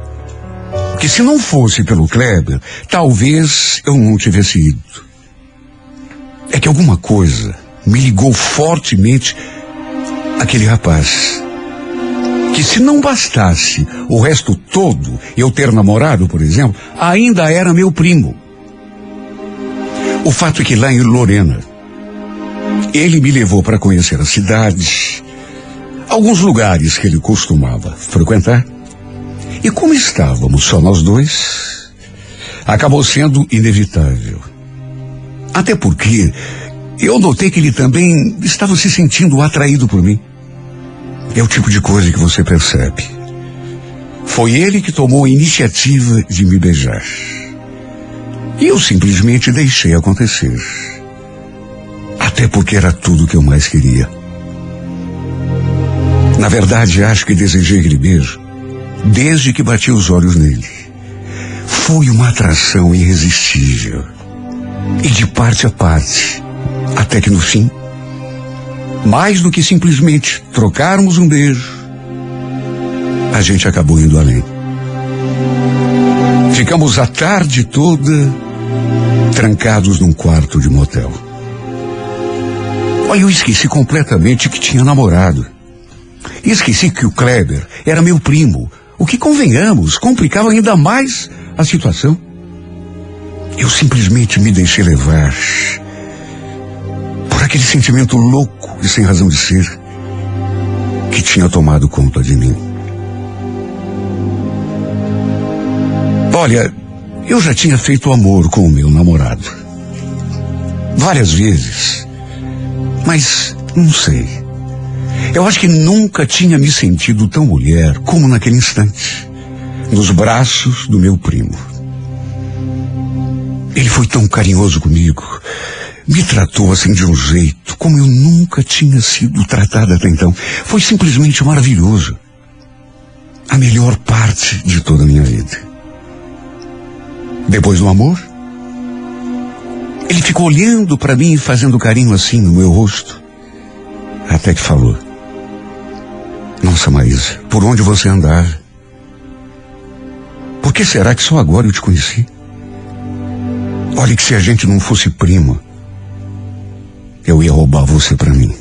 [SPEAKER 1] que se não fosse pelo Kleber, talvez eu não tivesse ido. É que alguma coisa me ligou fortemente aquele rapaz. Que se não bastasse o resto todo, eu ter namorado, por exemplo, ainda era meu primo. O fato é que lá em Lorena, ele me levou para conhecer a cidade, alguns lugares que ele costumava frequentar. E como estávamos só nós dois, acabou sendo inevitável. Até porque eu notei que ele também estava se sentindo atraído por mim. É o tipo de coisa que você percebe. Foi ele que tomou a iniciativa de me beijar. E eu simplesmente deixei acontecer. Até porque era tudo que eu mais queria. Na verdade, acho que desejei aquele beijo desde que bati os olhos nele. Foi uma atração irresistível. E de parte a parte. Até que no fim, mais do que simplesmente trocarmos um beijo, a gente acabou indo além. Ficamos a tarde toda trancados num quarto de motel. Olha, eu esqueci completamente que tinha namorado. Esqueci que o Kleber era meu primo, o que, convenhamos, complicava ainda mais a situação. Eu simplesmente me deixei levar por aquele sentimento louco e sem razão de ser que tinha tomado conta de mim. Olha, eu já tinha feito amor com o meu namorado. Várias vezes. Mas não sei. Eu acho que nunca tinha me sentido tão mulher como naquele instante. Nos braços do meu primo. Ele foi tão carinhoso comigo. Me tratou assim de um jeito como eu nunca tinha sido tratada até então. Foi simplesmente maravilhoso. A melhor parte de toda a minha vida. Depois do amor, ele ficou olhando para mim e fazendo carinho assim no meu rosto. Até que falou: Nossa, Maísa, por onde você andava? Por que será que só agora eu te conheci? Olha que se a gente não fosse prima, eu ia roubar você para mim.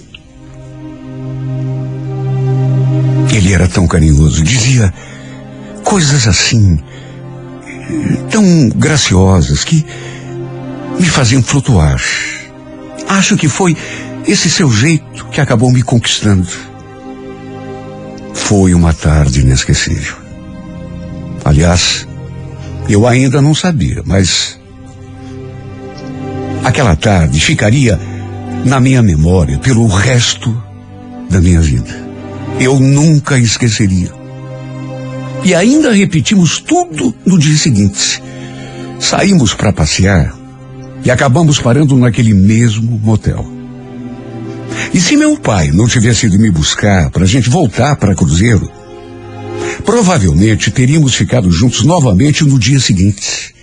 [SPEAKER 1] Ele era tão carinhoso, dizia coisas assim, tão graciosas que me faziam flutuar. Acho que foi esse seu jeito que acabou me conquistando. Foi uma tarde inesquecível. Aliás, eu ainda não sabia, mas aquela tarde ficaria na minha memória pelo resto da minha vida. Eu nunca esqueceria. E ainda repetimos tudo no dia seguinte. Saímos para passear e acabamos parando naquele mesmo motel. E se meu pai não tivesse ido me buscar para a gente voltar para Cruzeiro, provavelmente teríamos ficado juntos novamente no dia seguinte.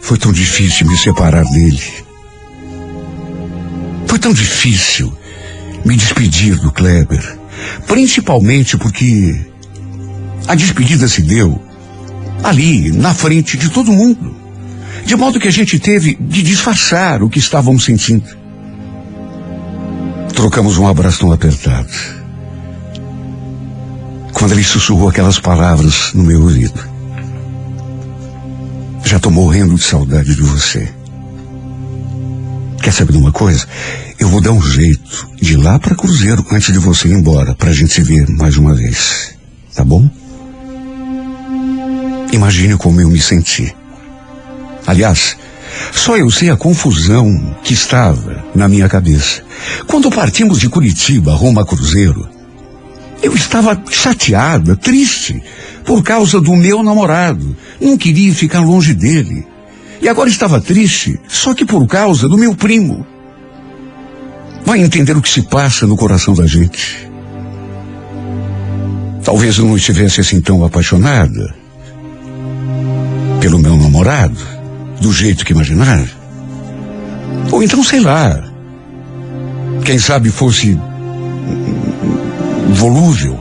[SPEAKER 1] Foi tão difícil me separar dele. Foi tão difícil me despedir do Kleber, principalmente porque a despedida se deu ali, na frente de todo mundo. De modo que a gente teve de disfarçar o que estávamos sentindo. Trocamos um abraço tão apertado. Quando ele sussurrou aquelas palavras no meu ouvido. Já estou morrendo de saudade de você. Quer saber de uma coisa? Eu vou dar um jeito de ir lá para Cruzeiro antes de você ir embora, para a gente se ver mais uma vez. Tá bom? Imagine como eu me senti. Aliás, só eu sei a confusão que estava na minha cabeça. Quando partimos de Curitiba rumo a Cruzeiro, eu estava chateada, triste, por causa do meu namorado. Não queria ficar longe dele. E agora estava triste, só que por causa do meu primo. Vai entender o que se passa no coração da gente. Talvez eu não estivesse assim tão apaixonada pelo meu namorado, do jeito que imaginava. Ou então, sei lá, quem sabe fosse volúvel.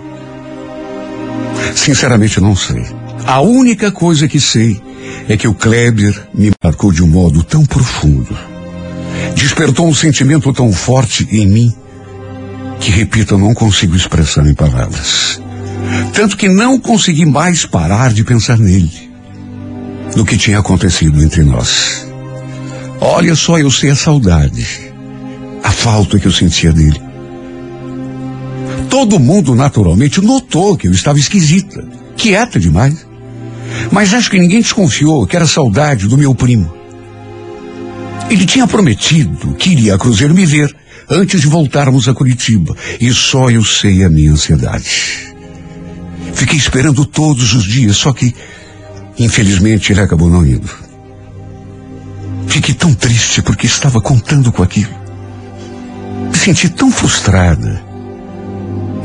[SPEAKER 1] Sinceramente, não sei. A única coisa que sei é que o Kleber me marcou de um modo tão profundo. Despertou um sentimento tão forte em mim que, repito, eu não consigo expressar em palavras. Tanto que não consegui mais parar de pensar nele, no que tinha acontecido entre nós. Olha só, eu sei a saudade, a falta que eu sentia dele. Todo mundo naturalmente notou que eu estava esquisita, quieta demais. Mas acho que ninguém desconfiou que era saudade do meu primo. Ele tinha prometido que iria a Cruzeiro me ver antes de voltarmos a Curitiba. E só eu sei a minha ansiedade. Fiquei esperando todos os dias, só que, infelizmente, ele acabou não indo. Fiquei tão triste porque estava contando com aquilo. Me senti tão frustrada.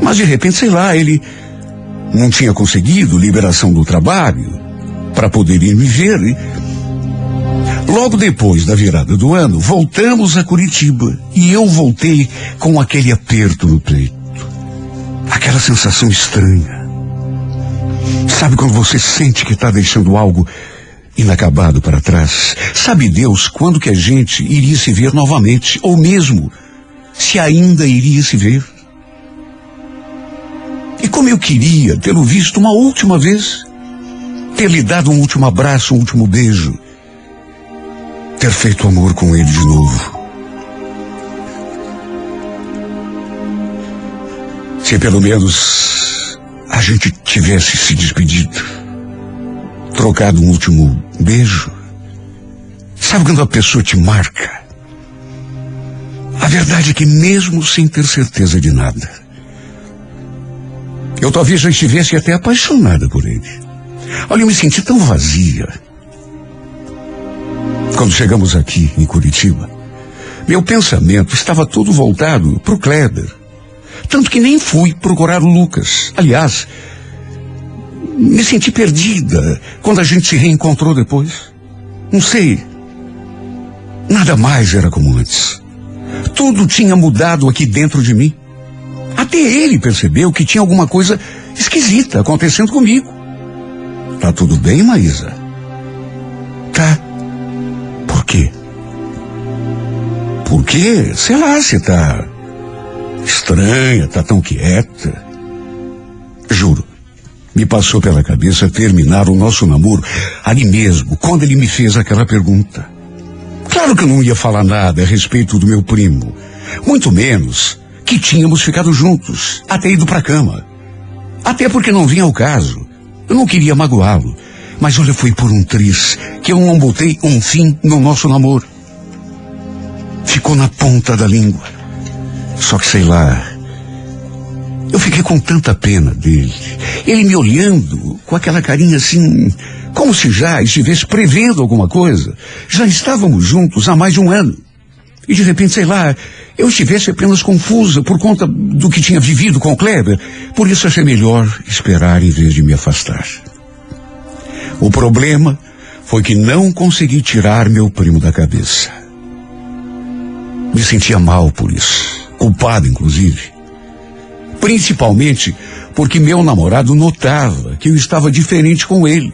[SPEAKER 1] Mas de repente, sei lá, ele não tinha conseguido liberação do trabalho para poder ir me ver. E logo depois da virada do ano, voltamos a Curitiba e eu voltei com aquele aperto no peito. Aquela sensação estranha. Sabe quando você sente que está deixando algo inacabado para trás? Sabe Deus quando que a gente iria se ver novamente, ou mesmo se ainda iria se ver? E como eu queria tê-lo visto uma última vez, ter lhe dado um último abraço, um último beijo, ter feito amor com ele de novo. Se pelo menos a gente tivesse se despedido, trocado um último beijo. Sabe quando a pessoa te marca? A verdade é que mesmo sem ter certeza de nada, eu talvez já estivesse até apaixonada por ele. Olha, eu me senti tão vazia. Quando chegamos aqui em Curitiba, meu pensamento estava todo voltado para o Kleber. Tanto que nem fui procurar o Lucas. Aliás, me senti perdida quando a gente se reencontrou depois. Não sei. Nada mais era como antes. Tudo tinha mudado aqui dentro de mim. Até ele percebeu que tinha alguma coisa esquisita acontecendo comigo. Tá tudo bem, Maísa? Tá. Por quê? Por quê? Sei lá, você tá estranha, tá tão quieta. Juro, me passou pela cabeça terminar o nosso namoro ali mesmo, quando ele me fez aquela pergunta. Claro que eu não ia falar nada a respeito do meu primo, muito menos que tínhamos ficado juntos, até ido pra cama. Até porque não vinha ao caso. Eu não queria magoá-lo. Mas olha, foi por um triz que eu não botei um fim no nosso namoro. Ficou na ponta da língua. Só que sei lá. Eu fiquei com tanta pena dele. Ele me olhando com aquela carinha assim, como se já estivesse prevendo alguma coisa. Já estávamos juntos há mais de um ano. E de repente, sei lá, eu estivesse apenas confusa por conta do que tinha vivido com o Kleber. Por isso achei melhor esperar em vez de me afastar. O problema foi que não consegui tirar meu primo da cabeça. Me sentia mal por isso, culpado inclusive. Principalmente porque meu namorado notava que eu estava diferente com ele.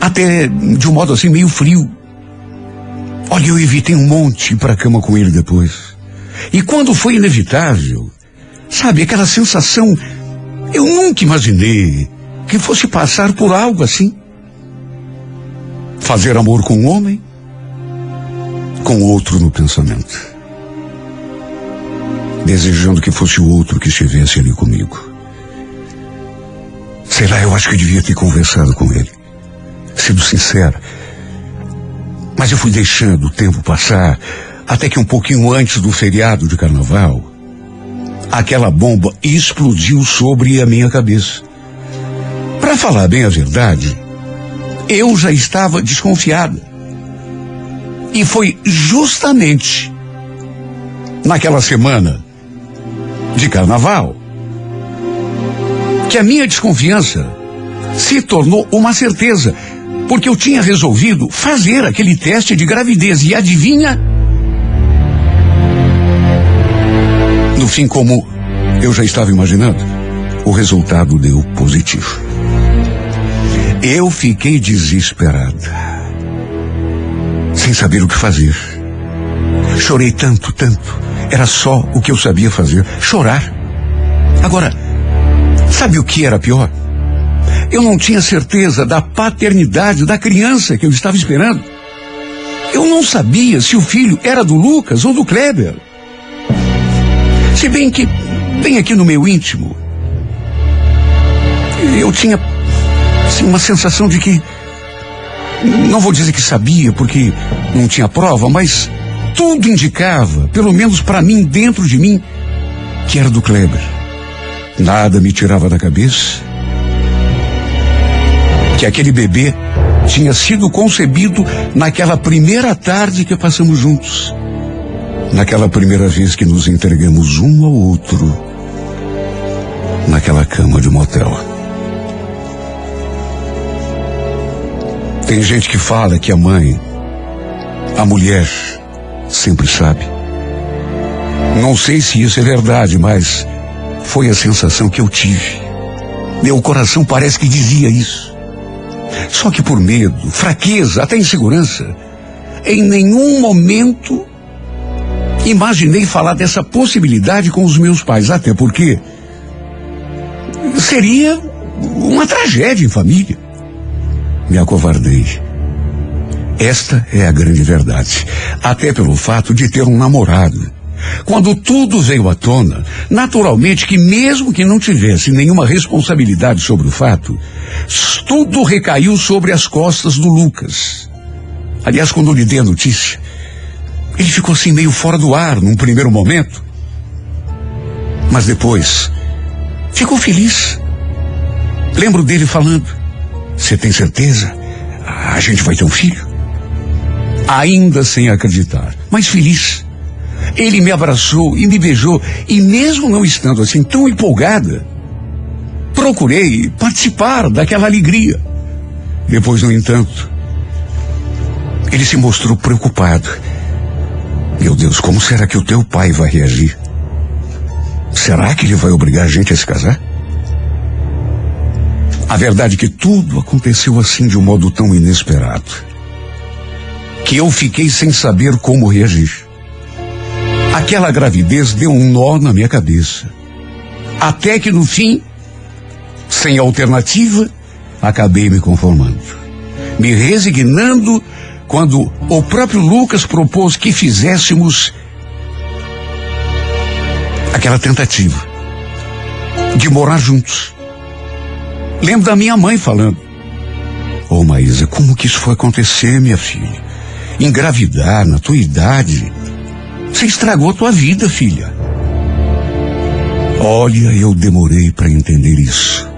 [SPEAKER 1] Até de um modo assim meio frio. Olha, eu evitei um monte para a cama com ele depois. E quando foi inevitável, sabe, aquela sensação, eu nunca imaginei que fosse passar por algo assim. Fazer amor com um homem, com outro no pensamento. Desejando que fosse o outro que estivesse ali comigo. Sei lá, eu acho que devia ter conversado com ele. Sido sincero. Mas eu fui deixando o tempo passar, até que um pouquinho antes do feriado de carnaval, aquela bomba explodiu sobre a minha cabeça. Para falar bem a verdade, eu já estava desconfiada. E foi justamente naquela semana de carnaval que a minha desconfiança se tornou uma certeza, porque eu tinha resolvido fazer aquele teste de gravidez e adivinha? No fim, como eu já estava imaginando, o resultado deu positivo. Eu fiquei desesperada, sem saber o que fazer. Chorei tanto, tanto. Era só o que eu sabia fazer: chorar. Agora, sabe o que era pior? Eu não tinha certeza da paternidade da criança que eu estava esperando. Eu não sabia se o filho era do Lucas ou do Kleber. Se bem que, bem aqui no meu íntimo, eu tinha assim, uma sensação de que. Não vou dizer que sabia, porque não tinha prova, mas tudo indicava, pelo menos para mim, dentro de mim, que era do Kleber. Nada me tirava da cabeça que aquele bebê tinha sido concebido naquela primeira tarde que passamos juntos. Naquela primeira vez que nos entregamos um ao outro. Naquela cama de motel. Tem gente que fala que a mãe, a mulher, sempre sabe. Não sei se isso é verdade, mas foi a sensação que eu tive. Meu coração parece que dizia isso. Só que por medo, fraqueza, até insegurança, em nenhum momento imaginei falar dessa possibilidade com os meus pais, até porque seria uma tragédia em família. Me acovardei. Esta é a grande verdade. Até pelo fato de ter um namorado. Quando tudo veio à tona, naturalmente que mesmo que não tivesse nenhuma responsabilidade sobre o fato, tudo recaiu sobre as costas do Lucas. Aliás, quando lhe dei a notícia, ele ficou assim meio fora do ar num primeiro momento. Mas depois, ficou feliz. Lembro dele falando: Você tem certeza? A gente vai ter um filho? Ainda sem acreditar, mas feliz. Ele me abraçou e me beijou, e mesmo não estando assim tão empolgada, procurei participar daquela alegria. Depois, no entanto, ele se mostrou preocupado. Meu Deus, como será que o teu pai vai reagir? Será que ele vai obrigar a gente a se casar? A verdade é que tudo aconteceu assim de um modo tão inesperado que eu fiquei sem saber como reagir. Aquela gravidez deu um nó na minha cabeça. Até que no fim, sem alternativa, acabei me conformando. Me resignando quando o próprio Lucas propôs que fizéssemos aquela tentativa de morar juntos. Lembro da minha mãe falando: Ô oh, Maísa, como que isso foi acontecer, minha filha? Engravidar na tua idade. Você estragou a tua vida, filha. Olha, eu demorei para entender isso.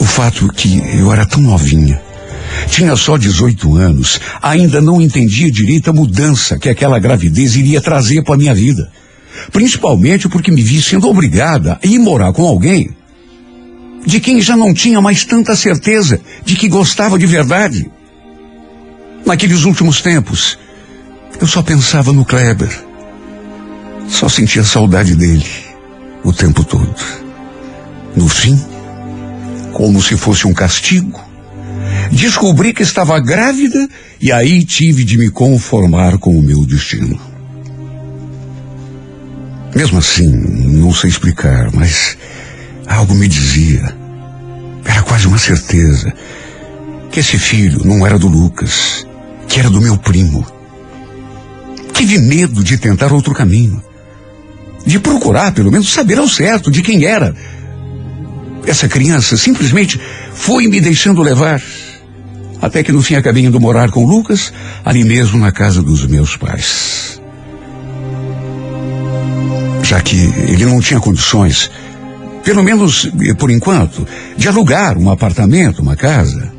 [SPEAKER 1] O fato que eu era tão novinha, tinha só 18 anos, ainda não entendia direito a mudança que aquela gravidez iria trazer para minha vida. Principalmente porque me vi sendo obrigada a ir morar com alguém de quem já não tinha mais tanta certeza de que gostava de verdade. Naqueles últimos tempos, eu só pensava no Kleber. Só sentia saudade dele o tempo todo. No fim, como se fosse um castigo, descobri que estava grávida e aí tive de me conformar com o meu destino. Mesmo assim, não sei explicar, mas algo me dizia, era quase uma certeza, que esse filho não era do Lucas, que era do meu primo. Tive medo de tentar outro caminho, de procurar, pelo menos, saber ao certo de quem era. Essa criança simplesmente foi me deixando levar. Até que no fim acabei indo morar com o Lucas, ali mesmo na casa dos meus pais já que ele não tinha condições, pelo menos por enquanto, de alugar um apartamento, uma casa.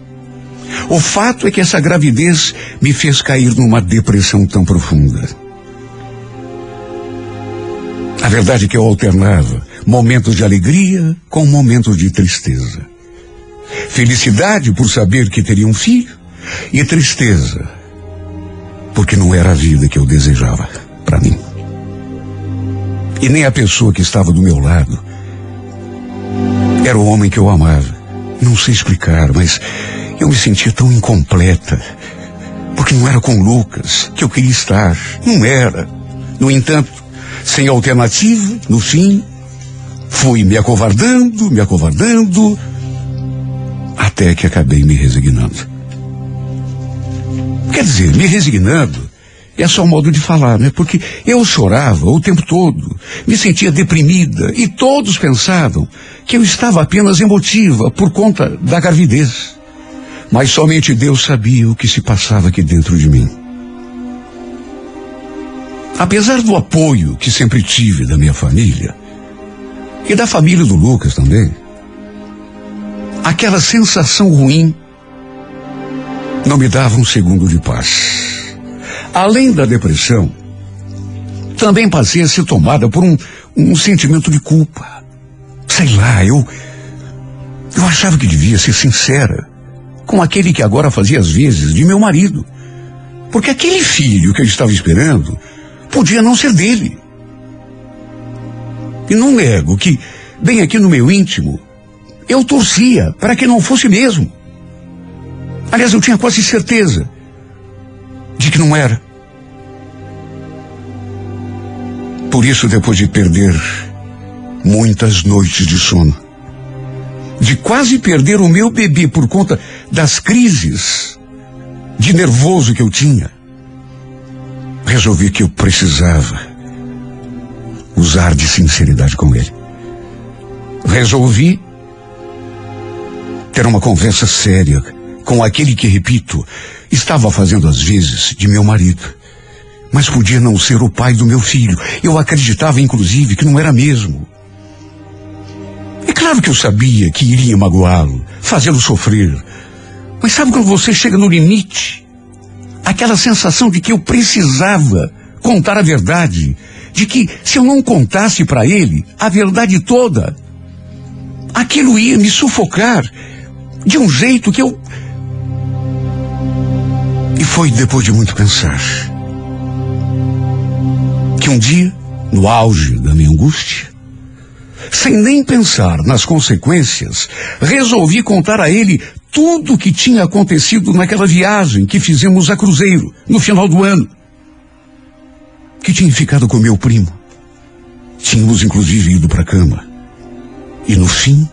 [SPEAKER 1] O fato é que essa gravidez me fez cair numa depressão tão profunda. A verdade é que eu alternava momentos de alegria com momentos de tristeza. Felicidade por saber que teria um filho e tristeza porque não era a vida que eu desejava para mim. E nem a pessoa que estava do meu lado era o homem que eu amava. Não sei explicar, mas eu me sentia tão incompleta. Porque não era com Lucas que eu queria estar. Não era. No entanto, sem alternativa, no fim, fui me acovardando, me acovardando, até que acabei me resignando. Quer dizer, me resignando é só um modo de falar, né? Porque eu chorava o tempo todo, me sentia deprimida e todos pensavam que eu estava apenas emotiva por conta da gravidez. Mas somente Deus sabia o que se passava aqui dentro de mim. Apesar do apoio que sempre tive da minha família, e da família do Lucas também, aquela sensação ruim não me dava um segundo de paz. Além da depressão, também passei a ser tomada por um, um sentimento de culpa. Sei lá, eu. Eu achava que devia ser sincera com aquele que agora fazia as vezes de meu marido. Porque aquele filho que eu estava esperando podia não ser dele. E não nego que, bem aqui no meu íntimo, eu torcia para que não fosse mesmo. Aliás, eu tinha quase certeza de que não era. Por isso, depois de perder muitas noites de sono, de quase perder o meu bebê por conta das crises de nervoso que eu tinha, resolvi que eu precisava usar de sinceridade com ele. Resolvi ter uma conversa séria com aquele que, repito, estava fazendo as vezes de meu marido. Mas podia não ser o pai do meu filho. Eu acreditava, inclusive, que não era mesmo. É claro que eu sabia que iria magoá-lo, fazê-lo sofrer. Mas sabe quando você chega no limite? Aquela sensação de que eu precisava contar a verdade, de que se eu não contasse para ele a verdade toda, aquilo ia me sufocar de um jeito que eu. E foi depois de muito pensar que um dia, no auge da minha angústia, sem nem pensar nas consequências, resolvi contar a ele tudo o que tinha acontecido naquela viagem que fizemos a cruzeiro no final do ano. Que tinha ficado com meu primo. Tínhamos inclusive ido para a cama. E no fim,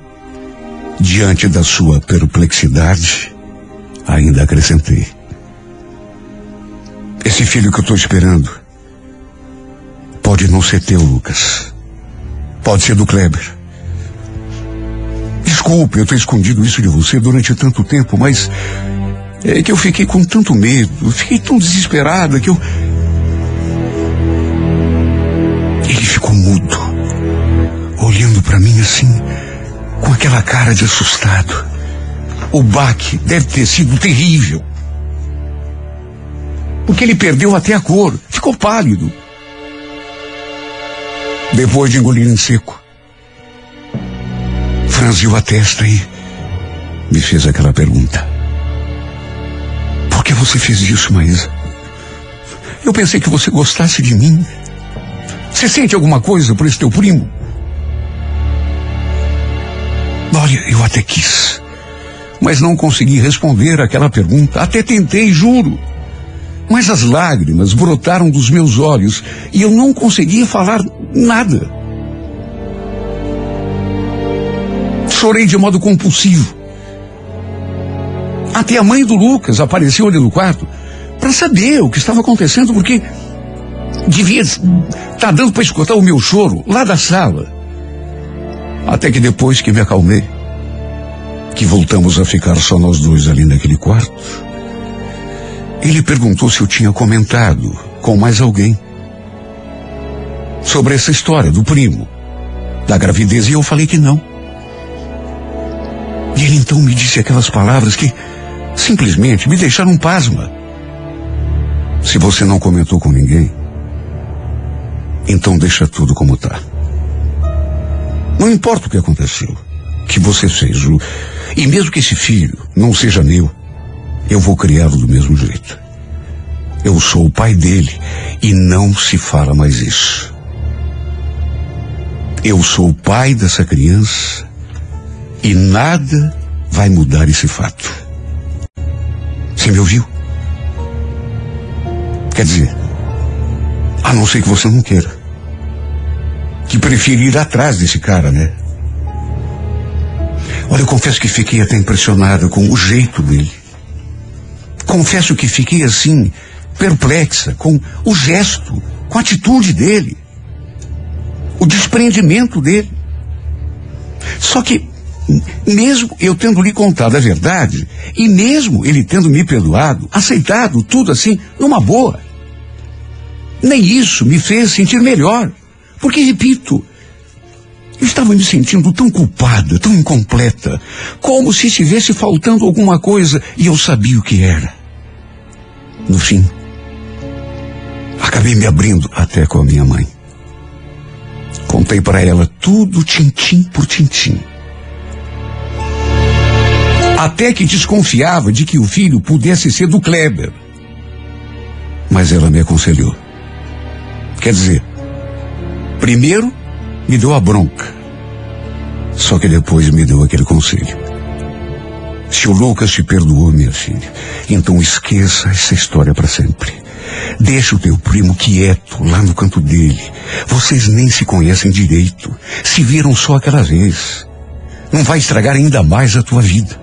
[SPEAKER 1] diante da sua perplexidade, ainda acrescentei. Esse filho que eu estou esperando pode não ser teu, Lucas. Pode ser do Kleber. Desculpe eu ter escondido isso de você durante tanto tempo, mas é que eu fiquei com tanto medo, fiquei tão desesperada que eu. Ele ficou mudo, olhando para mim assim, com aquela cara de assustado. O baque deve ter sido terrível. Porque ele perdeu até a cor, ficou pálido. Depois de engolir em seco, franziu a testa e me fez aquela pergunta. Por que você fez isso, Maísa? Eu pensei que você gostasse de mim. Você sente alguma coisa por esse teu primo? Olha, eu até quis, mas não consegui responder aquela pergunta. Até tentei, juro. Mas as lágrimas brotaram dos meus olhos e eu não conseguia falar nada. Chorei de modo compulsivo. Até a mãe do Lucas apareceu ali no quarto para saber o que estava acontecendo, porque devia estar tá dando para escutar o meu choro lá da sala. Até que depois que me acalmei, que voltamos a ficar só nós dois ali naquele quarto, ele perguntou se eu tinha comentado com mais alguém sobre essa história do primo, da gravidez, e eu falei que não. E ele então me disse aquelas palavras que simplesmente me deixaram pasma. Se você não comentou com ninguém, então deixa tudo como está. Não importa o que aconteceu, que você fez, e mesmo que esse filho não seja meu, eu vou criá-lo do mesmo jeito. Eu sou o pai dele e não se fala mais isso. Eu sou o pai dessa criança e nada vai mudar esse fato. Você me ouviu? Quer dizer, a não ser que você não queira. Que prefira ir atrás desse cara, né? Olha, eu confesso que fiquei até impressionada com o jeito dele. Confesso que fiquei assim, perplexa com o gesto, com a atitude dele, o desprendimento dele. Só que, mesmo eu tendo lhe contado a verdade, e mesmo ele tendo me perdoado, aceitado tudo assim, numa boa, nem isso me fez sentir melhor. Porque, repito, eu estava me sentindo tão culpada, tão incompleta, como se estivesse faltando alguma coisa e eu sabia o que era. No fim, acabei me abrindo até com a minha mãe. Contei para ela tudo, tintim por tintim. Até que desconfiava de que o filho pudesse ser do Kleber. Mas ela me aconselhou. Quer dizer, primeiro me deu a bronca. Só que depois me deu aquele conselho. Se o Lucas te perdoou, minha filha, então esqueça essa história para sempre. Deixa o teu primo quieto lá no canto dele. Vocês nem se conhecem direito. Se viram só aquela vez. Não vai estragar ainda mais a tua vida.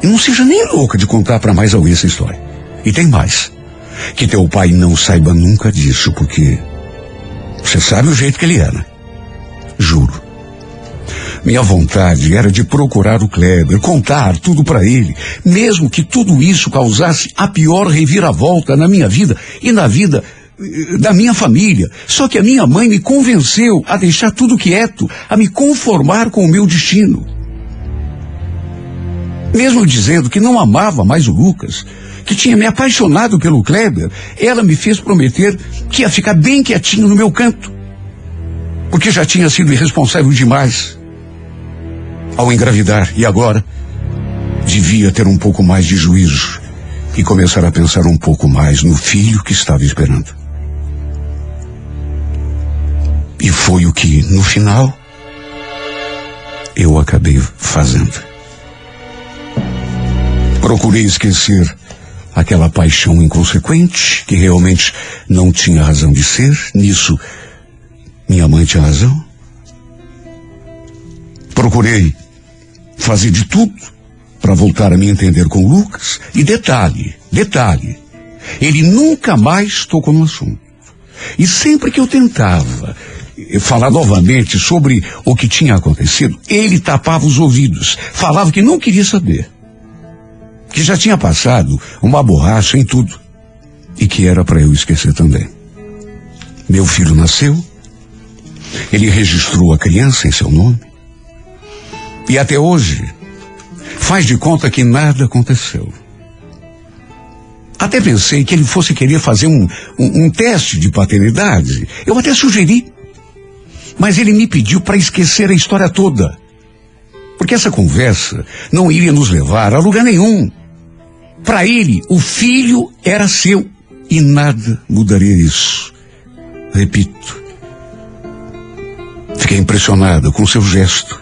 [SPEAKER 1] E não seja nem louca de contar para mais alguém essa história. E tem mais. Que teu pai não saiba nunca disso, porque você sabe o jeito que ele era. Juro. Minha vontade era de procurar o Kleber, contar tudo para ele, mesmo que tudo isso causasse a pior reviravolta na minha vida e na vida eh, da minha família. Só que a minha mãe me convenceu a deixar tudo quieto, a me conformar com o meu destino. Mesmo dizendo que não amava mais o Lucas, que tinha me apaixonado pelo Kleber, ela me fez prometer que ia ficar bem quietinho no meu canto. Porque já tinha sido irresponsável demais ao engravidar e agora devia ter um pouco mais de juízo e começar a pensar um pouco mais no filho que estava esperando. E foi o que, no final, eu acabei fazendo. Procurei esquecer aquela paixão inconsequente que realmente não tinha razão de ser. Nisso, minha mãe tinha razão. Procurei fazer de tudo para voltar a me entender com Lucas. E detalhe, detalhe, ele nunca mais tocou no assunto. E sempre que eu tentava eh, falar novamente sobre o que tinha acontecido, ele tapava os ouvidos, falava que não queria saber. Que já tinha passado uma borracha em tudo. E que era para eu esquecer também. Meu filho nasceu, ele registrou a criança em seu nome. E até hoje, faz de conta que nada aconteceu. Até pensei que ele fosse querer fazer um, um, um teste de paternidade. Eu até sugeri. Mas ele me pediu para esquecer a história toda. Porque essa conversa não iria nos levar a lugar nenhum. Para ele, o filho era seu e nada mudaria isso. Repito. Fiquei impressionada com o seu gesto,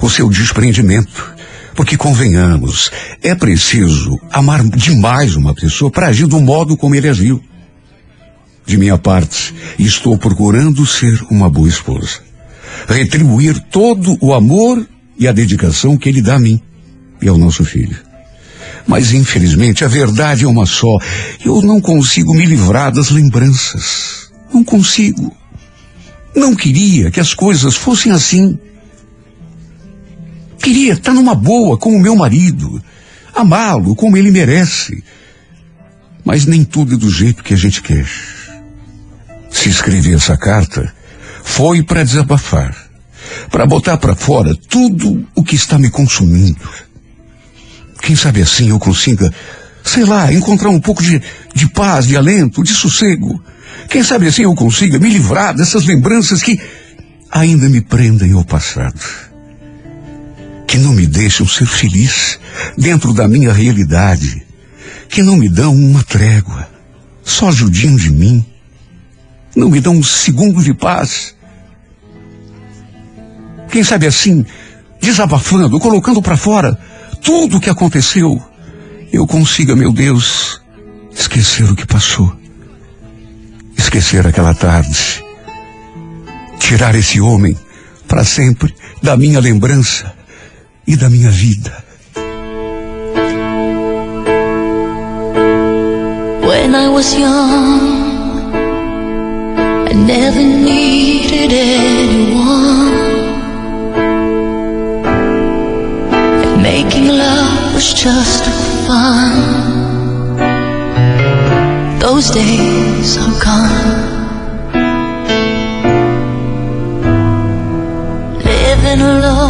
[SPEAKER 1] o seu desprendimento. Porque convenhamos, é preciso amar demais uma pessoa para agir do modo como ele agiu. De minha parte, estou procurando ser uma boa esposa. Retribuir todo o amor e a dedicação que ele dá a mim e ao nosso filho. Mas infelizmente a verdade é uma só. Eu não consigo me livrar das lembranças. Não consigo. Não queria que as coisas fossem assim. Queria estar numa boa com o meu marido, amá-lo como ele merece. Mas nem tudo é do jeito que a gente quer. Se escrevi essa carta, foi para desabafar, para botar para fora tudo o que está me consumindo. Quem sabe assim eu consiga, sei lá, encontrar um pouco de, de paz, de alento, de sossego. Quem sabe assim eu consiga me livrar dessas lembranças que ainda me prendem ao passado. Que não me deixam ser feliz dentro da minha realidade. Que não me dão uma trégua. Só judinho de mim. Não me dão um segundo de paz. Quem sabe assim, desabafando, colocando para fora tudo o que aconteceu, eu consiga, meu Deus, esquecer o que passou. Esquecer aquela tarde. Tirar esse homem para sempre da minha lembrança e da minha vida.
[SPEAKER 7] When I was young, I never needed anyone. And making love was just fun. Those days are gone. Living alone,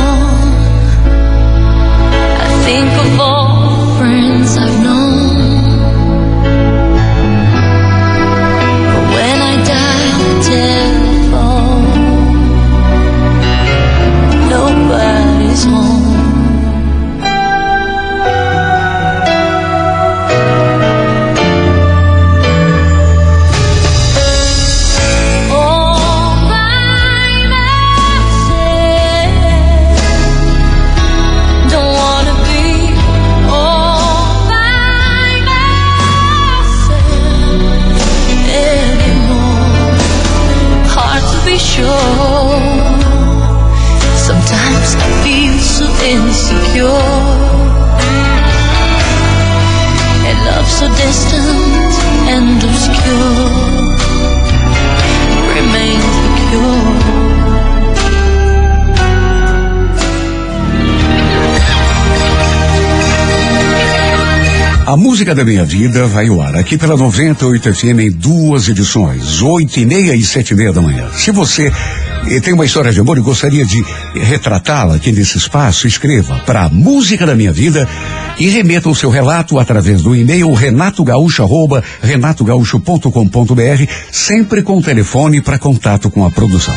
[SPEAKER 1] da minha vida vai ao ar aqui pela 98 FM em duas edições, oito e meia e sete e meia da manhã. Se você eh, tem uma história de amor e gostaria de retratá-la aqui nesse espaço, escreva para a música da minha vida e remeta o seu relato através do e-mail renatogaúcho.com.br, sempre com telefone para contato com a produção.